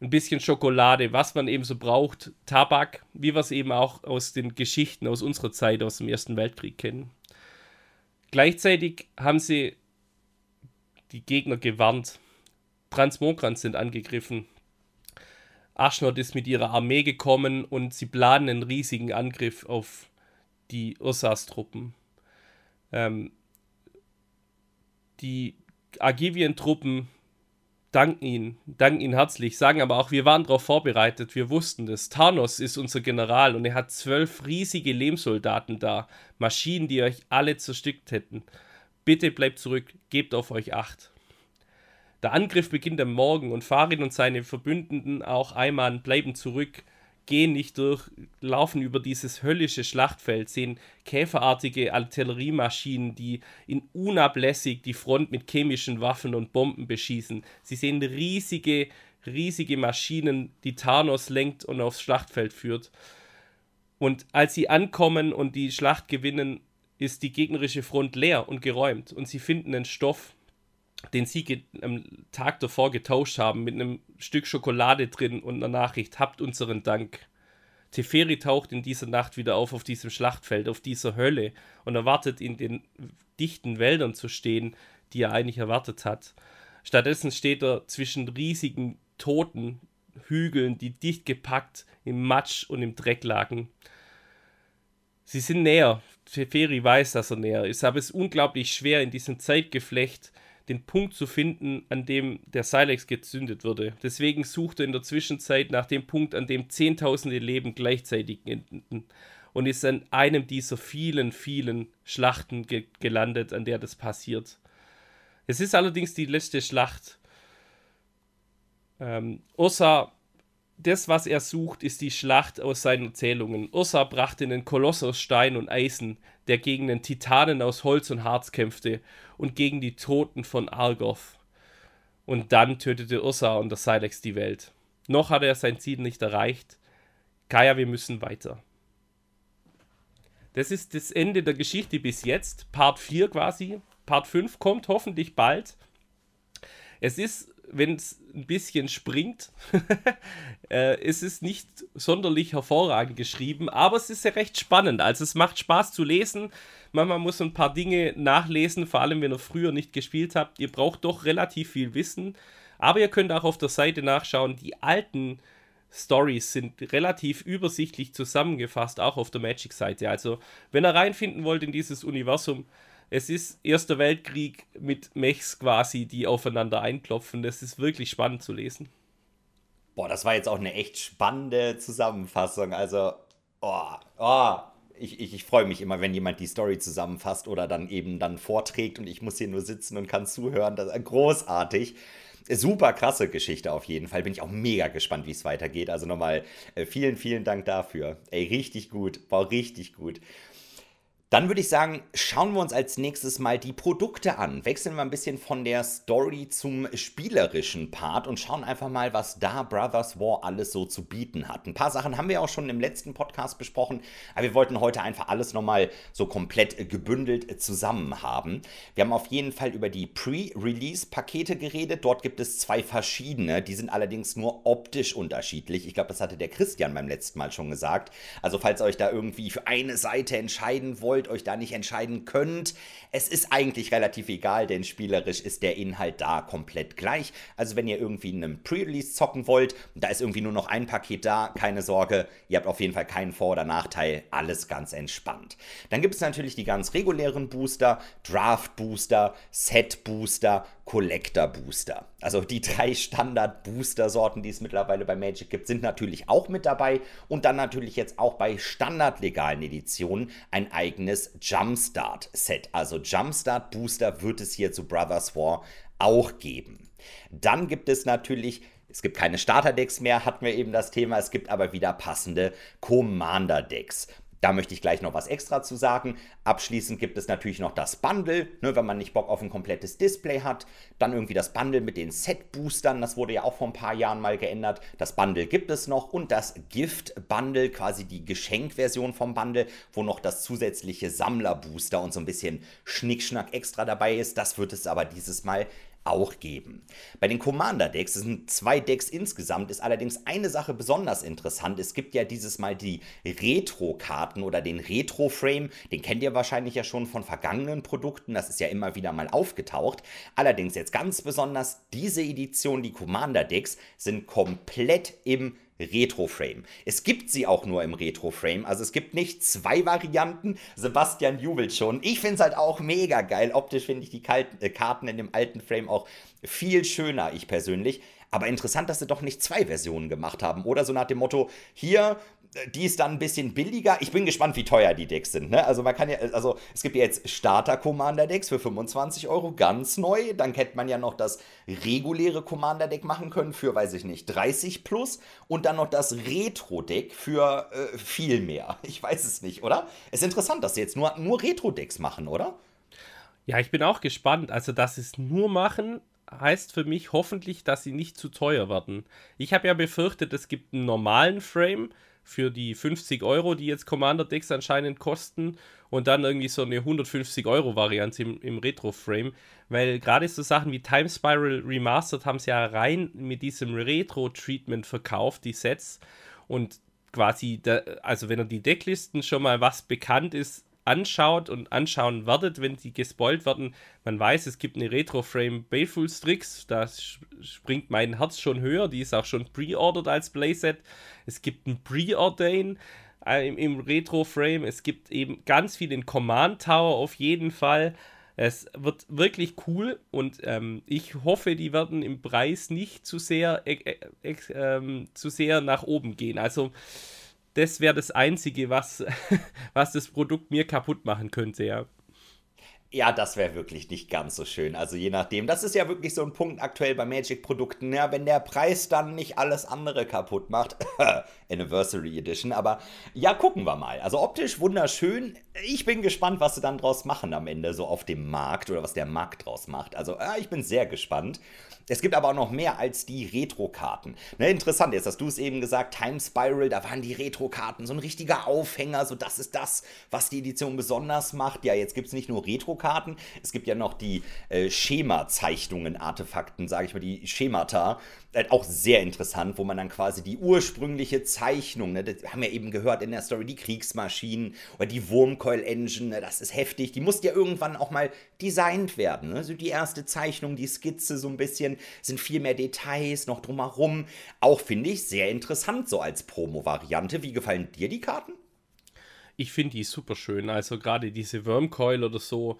ein bisschen Schokolade, was man eben so braucht, Tabak, wie wir es eben auch aus den Geschichten aus unserer Zeit, aus dem Ersten Weltkrieg kennen. Gleichzeitig haben sie die Gegner gewarnt. Transmogrants sind angegriffen. Ashnod ist mit ihrer Armee gekommen und sie planen einen riesigen Angriff auf die Ursas-Truppen. Ähm, die Agivien-Truppen, danken ihn, danken ihn herzlich, sagen aber auch, wir waren darauf vorbereitet, wir wussten das. Thanos ist unser General und er hat zwölf riesige Lehmsoldaten da, Maschinen, die euch alle zerstückt hätten. Bitte bleibt zurück, gebt auf euch acht. Der Angriff beginnt am Morgen und Farin und seine Verbündeten, auch Ayman, bleiben zurück, gehen nicht durch, laufen über dieses höllische Schlachtfeld, sehen käferartige Artilleriemaschinen, die in unablässig die Front mit chemischen Waffen und Bomben beschießen. Sie sehen riesige, riesige Maschinen, die Thanos lenkt und aufs Schlachtfeld führt. Und als sie ankommen und die Schlacht gewinnen, ist die gegnerische Front leer und geräumt und sie finden den Stoff, den sie am Tag davor getauscht haben, mit einem Stück Schokolade drin und einer Nachricht, habt unseren Dank. Teferi taucht in dieser Nacht wieder auf auf diesem Schlachtfeld, auf dieser Hölle und erwartet in den dichten Wäldern zu stehen, die er eigentlich erwartet hat. Stattdessen steht er zwischen riesigen toten Hügeln, die dicht gepackt im Matsch und im Dreck lagen. Sie sind näher. Teferi weiß, dass er näher ist, aber es ist unglaublich schwer in diesem Zeitgeflecht den Punkt zu finden, an dem der Silex gezündet wurde. Deswegen sucht er in der Zwischenzeit nach dem Punkt, an dem Zehntausende Leben gleichzeitig enden und ist an einem dieser vielen, vielen Schlachten ge gelandet, an der das passiert. Es ist allerdings die letzte Schlacht. Ähm, Ursa das, was er sucht, ist die Schlacht aus seinen Erzählungen. Ursa brachte einen Koloss aus Stein und Eisen, der gegen den Titanen aus Holz und Harz kämpfte und gegen die Toten von Argoth. Und dann tötete Ursa und der Silex die Welt. Noch hat er sein Ziel nicht erreicht. Kaya, wir müssen weiter. Das ist das Ende der Geschichte bis jetzt. Part 4 quasi. Part 5 kommt hoffentlich bald. Es ist wenn es ein bisschen springt. äh, es ist nicht sonderlich hervorragend geschrieben, aber es ist ja recht spannend. Also es macht Spaß zu lesen. Manchmal muss ein paar Dinge nachlesen, vor allem wenn ihr früher nicht gespielt habt. Ihr braucht doch relativ viel Wissen. Aber ihr könnt auch auf der Seite nachschauen. Die alten Stories sind relativ übersichtlich zusammengefasst, auch auf der Magic-Seite. Also, wenn ihr reinfinden wollt in dieses Universum, es ist Erster Weltkrieg mit Mechs quasi, die aufeinander einklopfen. Das ist wirklich spannend zu lesen. Boah, das war jetzt auch eine echt spannende Zusammenfassung. Also, oh, oh, ich, ich, ich freue mich immer, wenn jemand die Story zusammenfasst oder dann eben dann vorträgt und ich muss hier nur sitzen und kann zuhören. Das ist großartig. Super krasse Geschichte auf jeden Fall. Bin ich auch mega gespannt, wie es weitergeht. Also nochmal äh, vielen, vielen Dank dafür. Ey, richtig gut. War richtig gut. Dann würde ich sagen, schauen wir uns als nächstes mal die Produkte an. Wechseln wir ein bisschen von der Story zum spielerischen Part und schauen einfach mal, was da Brothers War alles so zu bieten hat. Ein paar Sachen haben wir auch schon im letzten Podcast besprochen, aber wir wollten heute einfach alles nochmal so komplett gebündelt zusammen haben. Wir haben auf jeden Fall über die Pre-Release-Pakete geredet. Dort gibt es zwei verschiedene, die sind allerdings nur optisch unterschiedlich. Ich glaube, das hatte der Christian beim letzten Mal schon gesagt. Also falls ihr euch da irgendwie für eine Seite entscheiden wollt, wollt, euch da nicht entscheiden könnt. Es ist eigentlich relativ egal, denn spielerisch ist der Inhalt da komplett gleich. Also wenn ihr irgendwie einen Pre-Release zocken wollt, da ist irgendwie nur noch ein Paket da, keine Sorge, ihr habt auf jeden Fall keinen Vor- oder Nachteil, alles ganz entspannt. Dann gibt es natürlich die ganz regulären Booster, Draft Booster, Set Booster, Collector Booster. Also die drei Standard-Booster-Sorten, die es mittlerweile bei Magic gibt, sind natürlich auch mit dabei und dann natürlich jetzt auch bei standardlegalen Editionen ein eigenes Jumpstart-Set. Also Jumpstart Booster wird es hier zu Brothers War auch geben. Dann gibt es natürlich es gibt keine Starter-Decks mehr, hatten wir eben das Thema. Es gibt aber wieder passende Commander-Decks. Da möchte ich gleich noch was extra zu sagen. Abschließend gibt es natürlich noch das Bundle, ne, wenn man nicht Bock auf ein komplettes Display hat. Dann irgendwie das Bundle mit den Set-Boostern, das wurde ja auch vor ein paar Jahren mal geändert. Das Bundle gibt es noch und das Gift-Bundle, quasi die Geschenkversion vom Bundle, wo noch das zusätzliche Sammler-Booster und so ein bisschen Schnickschnack extra dabei ist. Das wird es aber dieses Mal auch geben. Bei den Commander-Decks, es sind zwei Decks insgesamt, ist allerdings eine Sache besonders interessant. Es gibt ja dieses Mal die Retro-Karten oder den Retro-Frame. Den kennt ihr wahrscheinlich ja schon von vergangenen Produkten. Das ist ja immer wieder mal aufgetaucht. Allerdings jetzt ganz besonders diese Edition, die Commander-Decks, sind komplett im Retro-Frame. Es gibt sie auch nur im Retro-Frame. Also es gibt nicht zwei Varianten. Sebastian jubelt schon. Ich finde es halt auch mega geil. Optisch finde ich die äh, Karten in dem alten Frame auch viel schöner, ich persönlich. Aber interessant, dass sie doch nicht zwei Versionen gemacht haben. Oder so nach dem Motto, hier die ist dann ein bisschen billiger. Ich bin gespannt, wie teuer die Decks sind. Ne? Also man kann ja, also es gibt ja jetzt Starter-Commander-Decks für 25 Euro, ganz neu. Dann hätte man ja noch das reguläre Commander-Deck machen können für, weiß ich nicht, 30 plus. Und dann noch das Retro-Deck für äh, viel mehr. Ich weiß es nicht, oder? Es ist interessant, dass sie jetzt nur, nur Retro-Decks machen, oder? Ja, ich bin auch gespannt. Also, dass sie es nur machen, heißt für mich hoffentlich, dass sie nicht zu teuer werden. Ich habe ja befürchtet, es gibt einen normalen Frame für die 50 Euro, die jetzt Commander-Decks anscheinend kosten und dann irgendwie so eine 150 Euro Variante im, im Retro-Frame, weil gerade so Sachen wie Time Spiral Remastered haben sie ja rein mit diesem Retro-Treatment verkauft, die Sets. Und quasi, da, also wenn er die Decklisten schon mal was bekannt ist, anschaut und anschauen werdet, wenn die gespoilt werden. Man weiß, es gibt eine Retro-Frame Baleful Strix, da springt mein Herz schon höher, die ist auch schon pre-ordered als Playset. Es gibt ein Preordain äh, im, im Retro-Frame, es gibt eben ganz viel in Command Tower auf jeden Fall. Es wird wirklich cool und ähm, ich hoffe, die werden im Preis nicht zu sehr, äh, äh, äh, zu sehr nach oben gehen. Also das wäre das Einzige, was, was das Produkt mir kaputt machen könnte, ja. Ja, das wäre wirklich nicht ganz so schön. Also je nachdem. Das ist ja wirklich so ein Punkt aktuell bei Magic-Produkten. Ja, wenn der Preis dann nicht alles andere kaputt macht. Anniversary Edition. Aber ja, gucken wir mal. Also optisch wunderschön. Ich bin gespannt, was sie dann draus machen am Ende, so auf dem Markt oder was der Markt draus macht. Also ja, ich bin sehr gespannt. Es gibt aber auch noch mehr als die Retro-Karten. Ne, interessant ist, dass du es eben gesagt, Time Spiral, da waren die Retro-Karten so ein richtiger Aufhänger, so das ist das, was die Edition besonders macht. Ja, jetzt gibt es nicht nur Retro-Karten, es gibt ja noch die äh, Schema-Zeichnungen, Artefakten, sage ich mal, die Schemata. Äh, auch sehr interessant, wo man dann quasi die ursprüngliche Zeichnung, ne, das haben wir eben gehört in der Story, die Kriegsmaschinen oder die Wurmcoil-Engine, ne, das ist heftig. Die musste ja irgendwann auch mal designt werden. Ne? Also die erste Zeichnung, die Skizze so ein bisschen, sind viel mehr Details noch drumherum. Auch finde ich sehr interessant so als Promo-Variante. Wie gefallen dir die Karten? Ich finde die super schön. Also gerade diese Wormcoil oder so,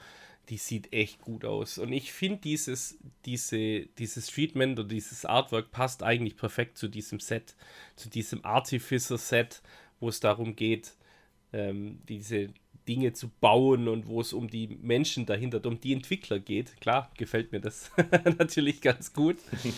die sieht echt gut aus. Und ich finde dieses, diese, dieses Treatment oder dieses Artwork passt eigentlich perfekt zu diesem Set, zu diesem Artificer-Set, wo es darum geht, ähm, diese Dinge zu bauen und wo es um die Menschen dahinter, um die Entwickler geht. Klar, gefällt mir das natürlich ganz gut.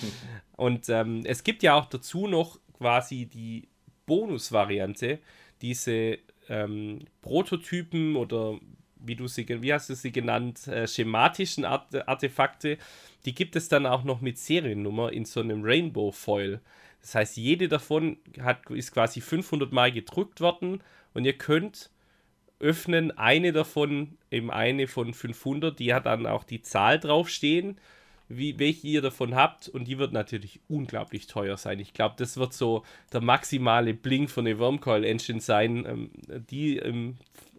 Und ähm, es gibt ja auch dazu noch quasi die Bonus-Variante, diese ähm, Prototypen oder wie du sie, wie hast du sie genannt, äh, schematischen Artefakte, die gibt es dann auch noch mit Seriennummer in so einem Rainbow Foil. Das heißt, jede davon hat, ist quasi 500 Mal gedrückt worden und ihr könnt öffnen eine davon, eben eine von 500, die hat dann auch die Zahl draufstehen, wie, welche ihr davon habt und die wird natürlich unglaublich teuer sein. Ich glaube, das wird so der maximale Blink von der Wormcoil Engine sein, ähm, die im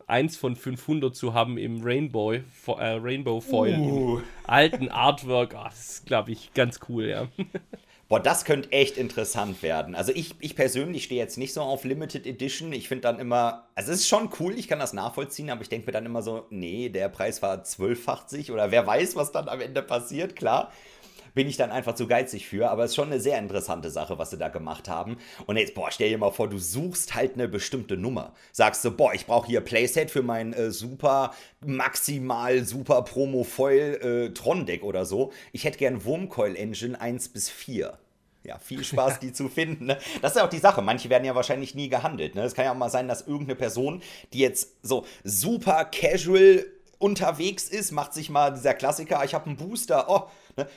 eins von 500 zu haben im Rainbow, äh, Rainbow Foil. Uh. Alten Artwork. Oh, das ist, glaube ich, ganz cool, ja. Boah, das könnte echt interessant werden. Also ich, ich persönlich stehe jetzt nicht so auf Limited Edition. Ich finde dann immer, also es ist schon cool, ich kann das nachvollziehen, aber ich denke mir dann immer so, nee, der Preis war 12,80 oder wer weiß, was dann am Ende passiert, klar bin ich dann einfach zu geizig für. Aber es ist schon eine sehr interessante Sache, was sie da gemacht haben. Und jetzt, boah, stell dir mal vor, du suchst halt eine bestimmte Nummer. Sagst du, boah, ich brauche hier Playset für mein äh, super, maximal super Promo-Foil äh, oder so. Ich hätte gern Wurmcoil Engine 1 bis 4. Ja, viel Spaß, die zu finden. Ne? Das ist ja auch die Sache. Manche werden ja wahrscheinlich nie gehandelt. Ne? Es kann ja auch mal sein, dass irgendeine Person, die jetzt so super casual unterwegs ist, macht sich mal dieser Klassiker, ich habe einen Booster, oh?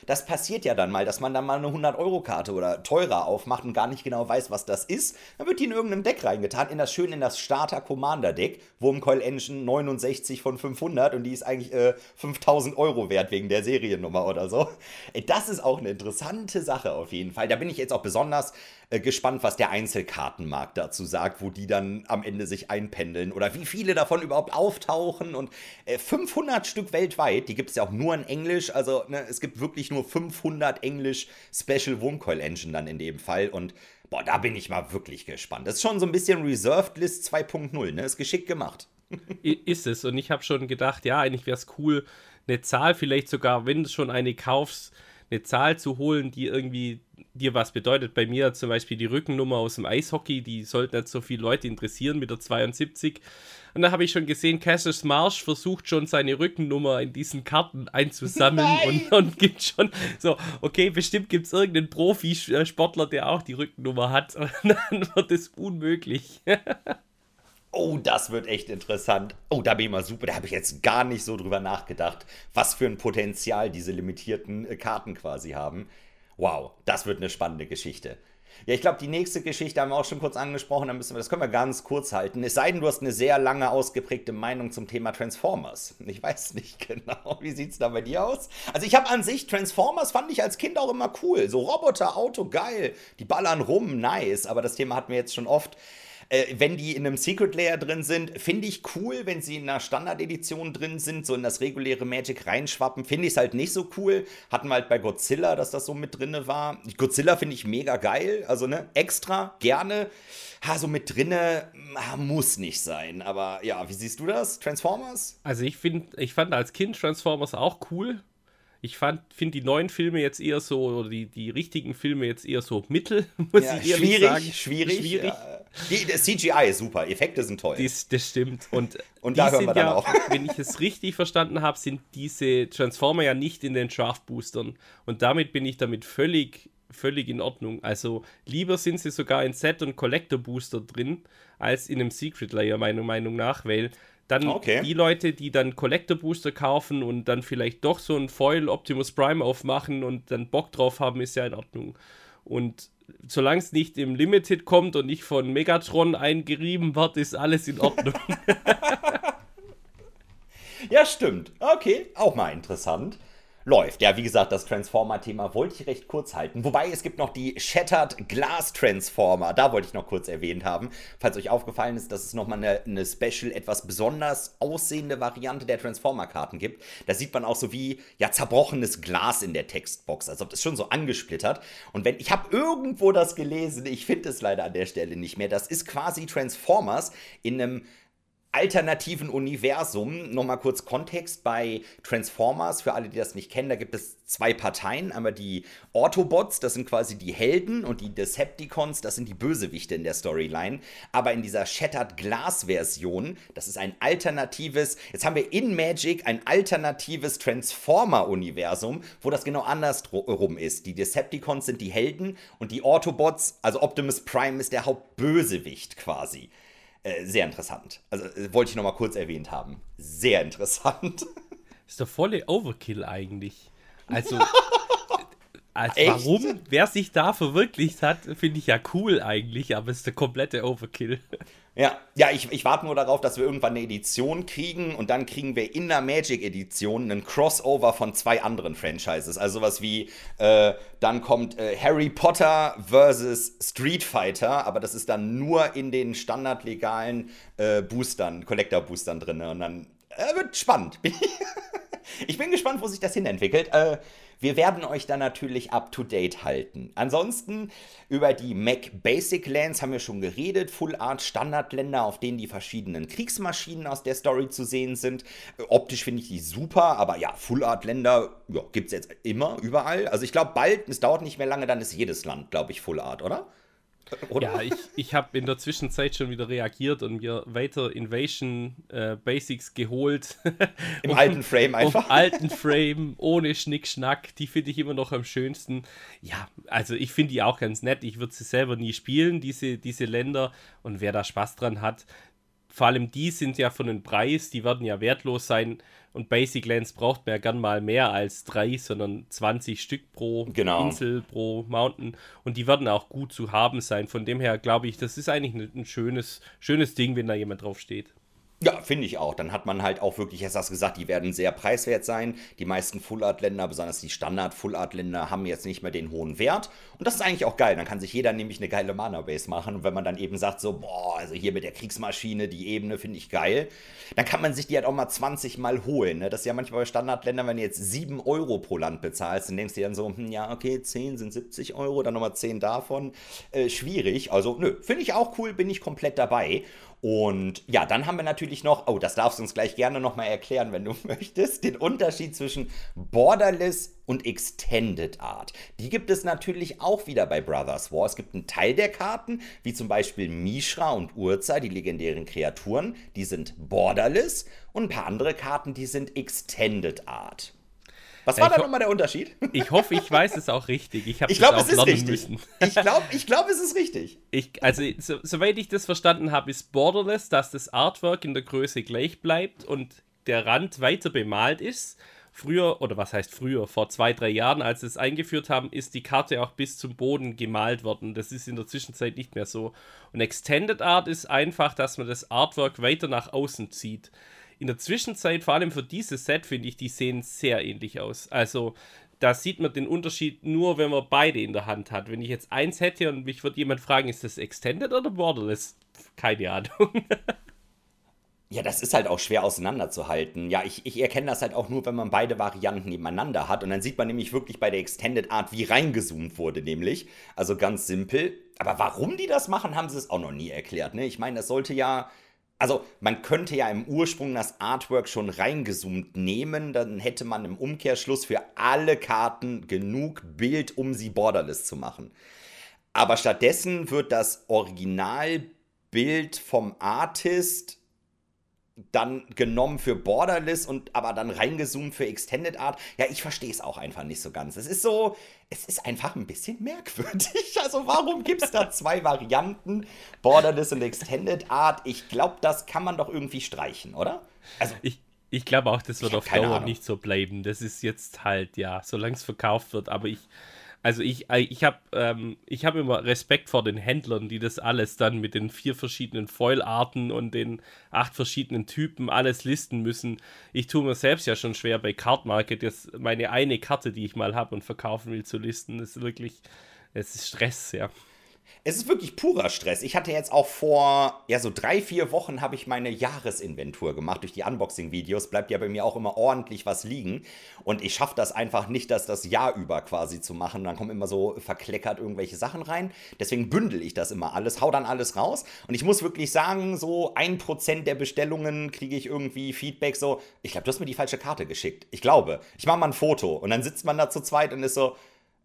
Das passiert ja dann mal, dass man dann mal eine 100-Euro-Karte oder teurer aufmacht und gar nicht genau weiß, was das ist. Dann wird die in irgendeinem Deck reingetan, in das schön in das Starter-Commander-Deck, Wurmcoil Engine 69 von 500 und die ist eigentlich äh, 5000 Euro wert wegen der Seriennummer oder so. Das ist auch eine interessante Sache auf jeden Fall. Da bin ich jetzt auch besonders gespannt, was der Einzelkartenmarkt dazu sagt, wo die dann am Ende sich einpendeln oder wie viele davon überhaupt auftauchen. Und äh, 500 Stück weltweit, die gibt es ja auch nur in Englisch. Also ne, es gibt wirklich nur 500 Englisch Special Wurmcoil Engine dann in dem Fall. Und Boah, da bin ich mal wirklich gespannt. Das ist schon so ein bisschen Reserved List 2.0, ne? Ist geschickt gemacht. ist es. Und ich habe schon gedacht, ja, eigentlich wäre es cool, eine Zahl vielleicht sogar, wenn du schon eine kaufst, eine Zahl zu holen, die irgendwie dir was bedeutet. Bei mir zum Beispiel die Rückennummer aus dem Eishockey, die sollten nicht so viele Leute interessieren mit der 72. Und da habe ich schon gesehen, Cassius Marsh versucht schon seine Rückennummer in diesen Karten einzusammeln und, und, gibt schon so, okay, bestimmt gibt es irgendeinen Profisportler, der auch die Rückennummer hat. Und dann wird es unmöglich. Oh, das wird echt interessant. Oh, da bin ich mal super. Da habe ich jetzt gar nicht so drüber nachgedacht, was für ein Potenzial diese limitierten äh, Karten quasi haben. Wow, das wird eine spannende Geschichte. Ja, ich glaube, die nächste Geschichte haben wir auch schon kurz angesprochen, dann müssen wir, das können wir ganz kurz halten. Es sei denn, du hast eine sehr lange ausgeprägte Meinung zum Thema Transformers. Ich weiß nicht genau. Wie sieht es da bei dir aus? Also ich habe an sich Transformers fand ich als Kind auch immer cool. So Roboter, Auto, geil. Die ballern rum, nice. Aber das Thema hatten wir jetzt schon oft. Äh, wenn die in einem Secret Layer drin sind, finde ich cool. Wenn sie in einer Standard-Edition drin sind, so in das reguläre Magic reinschwappen, finde ich es halt nicht so cool. Hatten wir halt bei Godzilla, dass das so mit drin war. Godzilla finde ich mega geil. Also, ne, extra, gerne. Ha, so mit drinne ha, muss nicht sein. Aber ja, wie siehst du das? Transformers? Also ich finde, ich fand als Kind Transformers auch cool. Ich finde die neuen Filme jetzt eher so, oder die, die richtigen Filme jetzt eher so mittel, muss ja, ich ehrlich schwierig, sagen. Schwierig, schwierig. Ja. Die, das CGI ist super, Effekte sind toll. Dies, das stimmt. Und, Und da hören wir dann ja, auch. wenn ich es richtig verstanden habe, sind diese Transformer ja nicht in den Draft-Boostern. Und damit bin ich damit völlig, völlig in Ordnung. Also lieber sind sie sogar in Set- und Collector-Booster drin, als in einem Secret Layer, meiner Meinung nach, weil dann okay. die Leute, die dann Collector Booster kaufen und dann vielleicht doch so ein Foil Optimus Prime aufmachen und dann Bock drauf haben, ist ja in Ordnung. Und solange es nicht im Limited kommt und nicht von Megatron eingerieben wird, ist alles in Ordnung. ja, stimmt. Okay, auch mal interessant läuft. Ja, wie gesagt, das Transformer-Thema wollte ich recht kurz halten. Wobei es gibt noch die Shattered Glass Transformer. Da wollte ich noch kurz erwähnt haben. Falls euch aufgefallen ist, dass es nochmal eine, eine Special, etwas besonders aussehende Variante der Transformer-Karten gibt. Da sieht man auch so wie ja zerbrochenes Glas in der Textbox. Also das schon so angesplittert. Und wenn ich habe irgendwo das gelesen, ich finde es leider an der Stelle nicht mehr. Das ist quasi Transformers in einem alternativen Universum. Nochmal kurz Kontext bei Transformers, für alle, die das nicht kennen, da gibt es zwei Parteien. Einmal die Autobots, das sind quasi die Helden, und die Decepticons, das sind die Bösewichte in der Storyline. Aber in dieser Shattered Glass-Version, das ist ein alternatives, jetzt haben wir in Magic ein alternatives Transformer-Universum, wo das genau andersrum ist. Die Decepticons sind die Helden und die Autobots, also Optimus Prime ist der Hauptbösewicht quasi. Äh, sehr interessant. Also äh, wollte ich noch mal kurz erwähnt haben. Sehr interessant. Ist doch volle Overkill eigentlich. Also, also warum, wer sich da verwirklicht hat, finde ich ja cool eigentlich, aber es ist der komplette Overkill. Ja, ja ich, ich warte nur darauf, dass wir irgendwann eine Edition kriegen und dann kriegen wir in der Magic-Edition einen Crossover von zwei anderen Franchises. Also sowas wie, äh, dann kommt äh, Harry Potter versus Street Fighter, aber das ist dann nur in den standardlegalen äh, Boostern, Collector-Boostern drin. Und dann äh, wird spannend. ich bin gespannt, wo sich das hin entwickelt. Äh, wir werden euch dann natürlich up to date halten. Ansonsten über die Mac Basic Lands haben wir schon geredet. Full Art Standardländer, auf denen die verschiedenen Kriegsmaschinen aus der Story zu sehen sind. Optisch finde ich die super, aber ja, Full Art Länder ja, gibt es jetzt immer, überall. Also ich glaube bald, es dauert nicht mehr lange, dann ist jedes Land, glaube ich, Full Art, oder? Oder? Ja, ich, ich habe in der Zwischenzeit schon wieder reagiert und mir weiter Invasion äh, Basics geholt. Im um, alten Frame einfach. Im alten Frame, ohne Schnickschnack. Die finde ich immer noch am schönsten. Ja, also ich finde die auch ganz nett. Ich würde sie selber nie spielen, diese, diese Länder. Und wer da Spaß dran hat, vor allem die sind ja von den Preis, die werden ja wertlos sein. Und Basic Lands braucht man ja gern mal mehr als drei, sondern 20 Stück pro genau. Insel, pro Mountain. Und die werden auch gut zu haben sein. Von dem her glaube ich, das ist eigentlich ein schönes, schönes Ding, wenn da jemand drauf steht. Ja, finde ich auch. Dann hat man halt auch wirklich, hast du gesagt, die werden sehr preiswert sein. Die meisten Full-Art-Länder, besonders die Standard-Full-Art-Länder, haben jetzt nicht mehr den hohen Wert. Und das ist eigentlich auch geil. Dann kann sich jeder nämlich eine geile Mana-Base machen. Und wenn man dann eben sagt, so, boah, also hier mit der Kriegsmaschine, die Ebene finde ich geil, dann kann man sich die halt auch mal 20 Mal holen. Ne? Das ist ja manchmal bei Standardländern, wenn du jetzt 7 Euro pro Land bezahlst, dann denkst du dir dann so, hm, ja, okay, 10 sind 70 Euro, dann nochmal 10 davon. Äh, schwierig. Also, nö, finde ich auch cool, bin ich komplett dabei. Und ja, dann haben wir natürlich noch, oh, das darfst du uns gleich gerne nochmal erklären, wenn du möchtest, den Unterschied zwischen Borderless und Extended Art. Die gibt es natürlich auch wieder bei Brothers War. Es gibt einen Teil der Karten, wie zum Beispiel Mishra und Urza, die legendären Kreaturen, die sind Borderless und ein paar andere Karten, die sind Extended Art. Was war da nochmal der Unterschied? Ich hoffe, ich weiß es auch richtig. Ich, ich glaube, es ist richtig. Müssen. Ich glaube, ich glaub, es ist richtig. Ich, also, so, soweit ich das verstanden habe, ist Borderless, dass das Artwork in der Größe gleich bleibt und der Rand weiter bemalt ist. Früher, oder was heißt früher, vor zwei, drei Jahren, als sie es eingeführt haben, ist die Karte auch bis zum Boden gemalt worden. Das ist in der Zwischenzeit nicht mehr so. Und Extended Art ist einfach, dass man das Artwork weiter nach außen zieht in der Zwischenzeit, vor allem für dieses Set, finde ich, die sehen sehr ähnlich aus. Also, da sieht man den Unterschied nur, wenn man beide in der Hand hat. Wenn ich jetzt eins hätte und mich würde jemand fragen, ist das Extended oder Borderless? Keine Ahnung. Ja, das ist halt auch schwer auseinanderzuhalten. Ja, ich, ich erkenne das halt auch nur, wenn man beide Varianten nebeneinander hat. Und dann sieht man nämlich wirklich bei der Extended Art, wie reingezoomt wurde, nämlich. Also ganz simpel. Aber warum die das machen, haben sie es auch noch nie erklärt. Ne? Ich meine, das sollte ja also man könnte ja im Ursprung das Artwork schon reingezoomt nehmen, dann hätte man im Umkehrschluss für alle Karten genug Bild, um sie borderless zu machen. Aber stattdessen wird das Originalbild vom Artist dann genommen für Borderless und aber dann reingezoomt für Extended Art. Ja, ich verstehe es auch einfach nicht so ganz. Es ist so, es ist einfach ein bisschen merkwürdig. Also warum gibt es da zwei Varianten, Borderless und Extended Art? Ich glaube, das kann man doch irgendwie streichen, oder? Also ich, ich glaube auch, das wird auf Dauer Ahnung. nicht so bleiben. Das ist jetzt halt, ja, solange es verkauft wird, aber ich also ich, äh, ich habe ähm, hab immer Respekt vor den Händlern, die das alles dann mit den vier verschiedenen Foilarten und den acht verschiedenen Typen alles listen müssen. Ich tue mir selbst ja schon schwer bei Card Market, jetzt meine eine Karte, die ich mal habe und verkaufen will, zu listen. Das ist wirklich, es ist Stress, ja. Es ist wirklich purer Stress. Ich hatte jetzt auch vor, ja, so drei, vier Wochen habe ich meine Jahresinventur gemacht durch die Unboxing-Videos. Bleibt ja bei mir auch immer ordentlich was liegen. Und ich schaffe das einfach nicht, das das Jahr über quasi zu machen. dann kommen immer so verkleckert irgendwelche Sachen rein. Deswegen bündel ich das immer alles, hau dann alles raus. Und ich muss wirklich sagen, so ein Prozent der Bestellungen kriege ich irgendwie Feedback so, ich glaube, du hast mir die falsche Karte geschickt. Ich glaube. Ich mache mal ein Foto. Und dann sitzt man da zu zweit und ist so,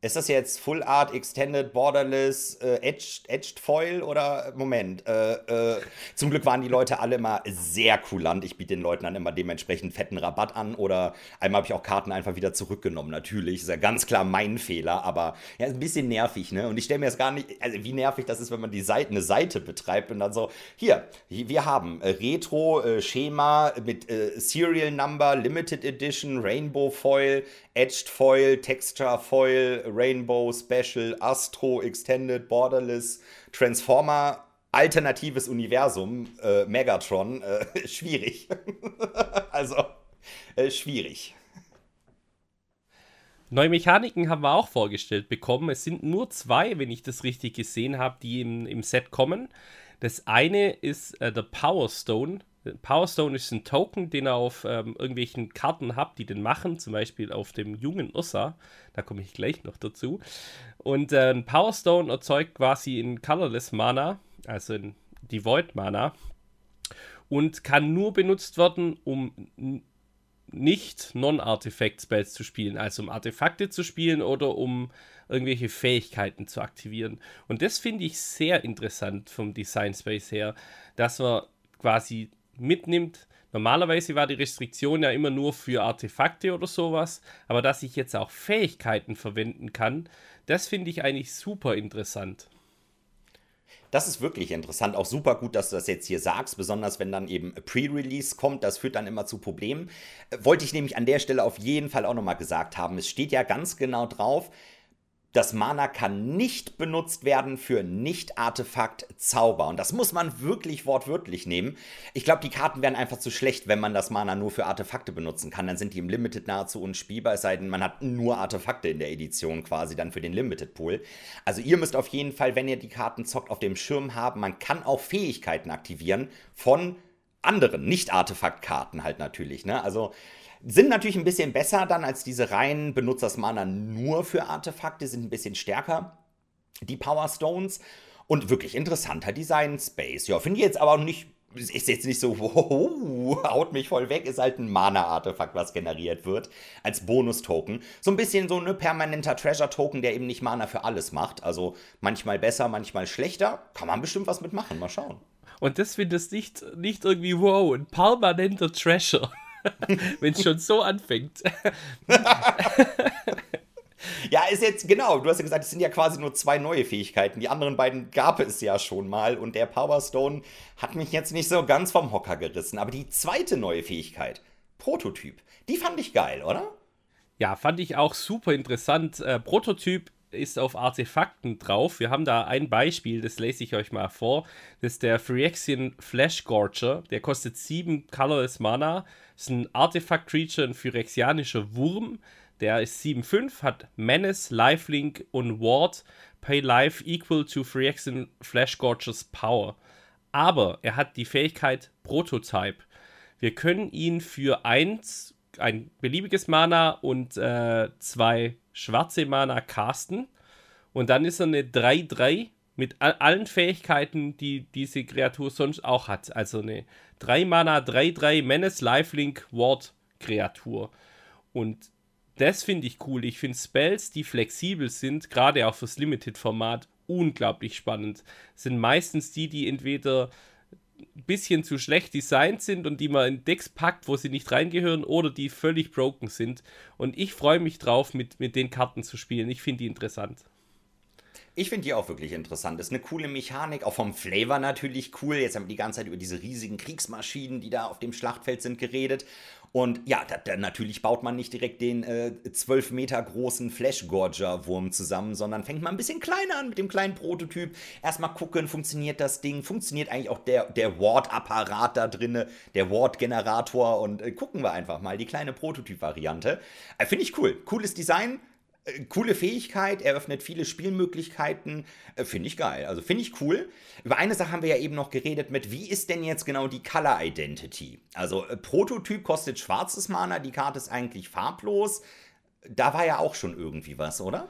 ist das jetzt Full Art, Extended, Borderless, äh, Edged, Edged Foil oder Moment? Äh, äh, zum Glück waren die Leute alle immer sehr kulant. Ich biete den Leuten dann immer dementsprechend fetten Rabatt an oder einmal habe ich auch Karten einfach wieder zurückgenommen. Natürlich ist ja ganz klar mein Fehler, aber ja, ist ein bisschen nervig, ne? Und ich stelle mir jetzt gar nicht, also wie nervig das ist, wenn man die Seite, eine Seite betreibt und dann so, hier, wir haben äh, Retro, äh, Schema mit äh, Serial Number, Limited Edition, Rainbow Foil, Edged Foil, Texture Foil, Rainbow, Special, Astro, Extended, Borderless, Transformer, alternatives Universum, äh, Megatron, äh, schwierig. also, äh, schwierig. Neue Mechaniken haben wir auch vorgestellt bekommen. Es sind nur zwei, wenn ich das richtig gesehen habe, die im, im Set kommen. Das eine ist äh, der Power Stone. Power Stone ist ein Token, den ihr auf ähm, irgendwelchen Karten habt, die den machen, zum Beispiel auf dem jungen Ursa. Da komme ich gleich noch dazu. Und äh, ein Power Stone erzeugt quasi in Colorless Mana, also in Devoid Mana, und kann nur benutzt werden, um nicht Non-Artifact-Spells zu spielen, also um Artefakte zu spielen oder um irgendwelche Fähigkeiten zu aktivieren. Und das finde ich sehr interessant vom Design Space her, dass wir quasi mitnimmt. Normalerweise war die Restriktion ja immer nur für Artefakte oder sowas, aber dass ich jetzt auch Fähigkeiten verwenden kann, das finde ich eigentlich super interessant. Das ist wirklich interessant, auch super gut, dass du das jetzt hier sagst, besonders wenn dann eben Pre-Release kommt, das führt dann immer zu Problemen. Äh, wollte ich nämlich an der Stelle auf jeden Fall auch nochmal gesagt haben, es steht ja ganz genau drauf, das Mana kann nicht benutzt werden für Nicht-Artefakt-Zauber. Und das muss man wirklich wortwörtlich nehmen. Ich glaube, die Karten wären einfach zu schlecht, wenn man das Mana nur für Artefakte benutzen kann. Dann sind die im Limited nahezu unspielbar, es sei denn, man hat nur Artefakte in der Edition quasi dann für den Limited Pool. Also ihr müsst auf jeden Fall, wenn ihr die Karten zockt, auf dem Schirm haben, man kann auch Fähigkeiten aktivieren von anderen Nicht-Artefakt-Karten halt natürlich. Ne? Also sind natürlich ein bisschen besser dann als diese reinen Benutzersmana nur für Artefakte, sind ein bisschen stärker, die Power Stones. Und wirklich interessanter Design Space. Ja, finde ich jetzt aber nicht ist jetzt nicht so, wow, haut mich voll weg, ist halt ein Mana-Artefakt, was generiert wird, als Bonus-Token. So ein bisschen so ein permanenter Treasure-Token, der eben nicht Mana für alles macht. Also manchmal besser, manchmal schlechter. Kann man bestimmt was mitmachen, mal schauen. Und das findest nicht, nicht irgendwie, wow, ein permanenter Treasure. Wenn es schon so anfängt. Ja, ist jetzt, genau, du hast ja gesagt, es sind ja quasi nur zwei neue Fähigkeiten. Die anderen beiden gab es ja schon mal und der Power Stone hat mich jetzt nicht so ganz vom Hocker gerissen. Aber die zweite neue Fähigkeit, Prototyp, die fand ich geil, oder? Ja, fand ich auch super interessant. Äh, Prototyp ist auf Artefakten drauf. Wir haben da ein Beispiel, das lese ich euch mal vor. Das ist der Phyrexian Flash Gorger. Der kostet 7 Colorless Mana. Ist ein Artefakt-Creature, ein phyrexianischer Wurm. Der ist 7-5, hat Menace, Lifelink und Ward. Pay Life equal to Phyrexian Flash Gorgers Power. Aber er hat die Fähigkeit Prototype. Wir können ihn für 1, ein beliebiges Mana und äh, zwei schwarze Mana casten. Und dann ist er eine 3-3 mit allen Fähigkeiten, die diese Kreatur sonst auch hat. Also eine 3 Mana, 3-3 Menace, Lifelink, Ward Kreatur. Und das finde ich cool. Ich finde Spells, die flexibel sind, gerade auch fürs Limited-Format, unglaublich spannend. Sind meistens die, die entweder ein bisschen zu schlecht designt sind und die man in Decks packt, wo sie nicht reingehören, oder die völlig broken sind. Und ich freue mich drauf, mit, mit den Karten zu spielen. Ich finde die interessant. Ich finde die auch wirklich interessant. Das ist eine coole Mechanik, auch vom Flavor natürlich cool. Jetzt haben wir die ganze Zeit über diese riesigen Kriegsmaschinen, die da auf dem Schlachtfeld sind, geredet. Und ja, da, da, natürlich baut man nicht direkt den äh, 12 Meter großen Flash-Gorger-Wurm zusammen, sondern fängt mal ein bisschen kleiner an mit dem kleinen Prototyp. Erstmal gucken, funktioniert das Ding, funktioniert eigentlich auch der, der Ward-Apparat da drinne, der Ward-Generator und äh, gucken wir einfach mal die kleine Prototyp-Variante. Äh, Finde ich cool. Cooles Design, coole Fähigkeit, eröffnet viele Spielmöglichkeiten, äh, finde ich geil. Also finde ich cool. Über eine Sache haben wir ja eben noch geredet mit, wie ist denn jetzt genau die Color Identity? Also äh, Prototyp kostet schwarzes Mana, die Karte ist eigentlich farblos. Da war ja auch schon irgendwie was, oder?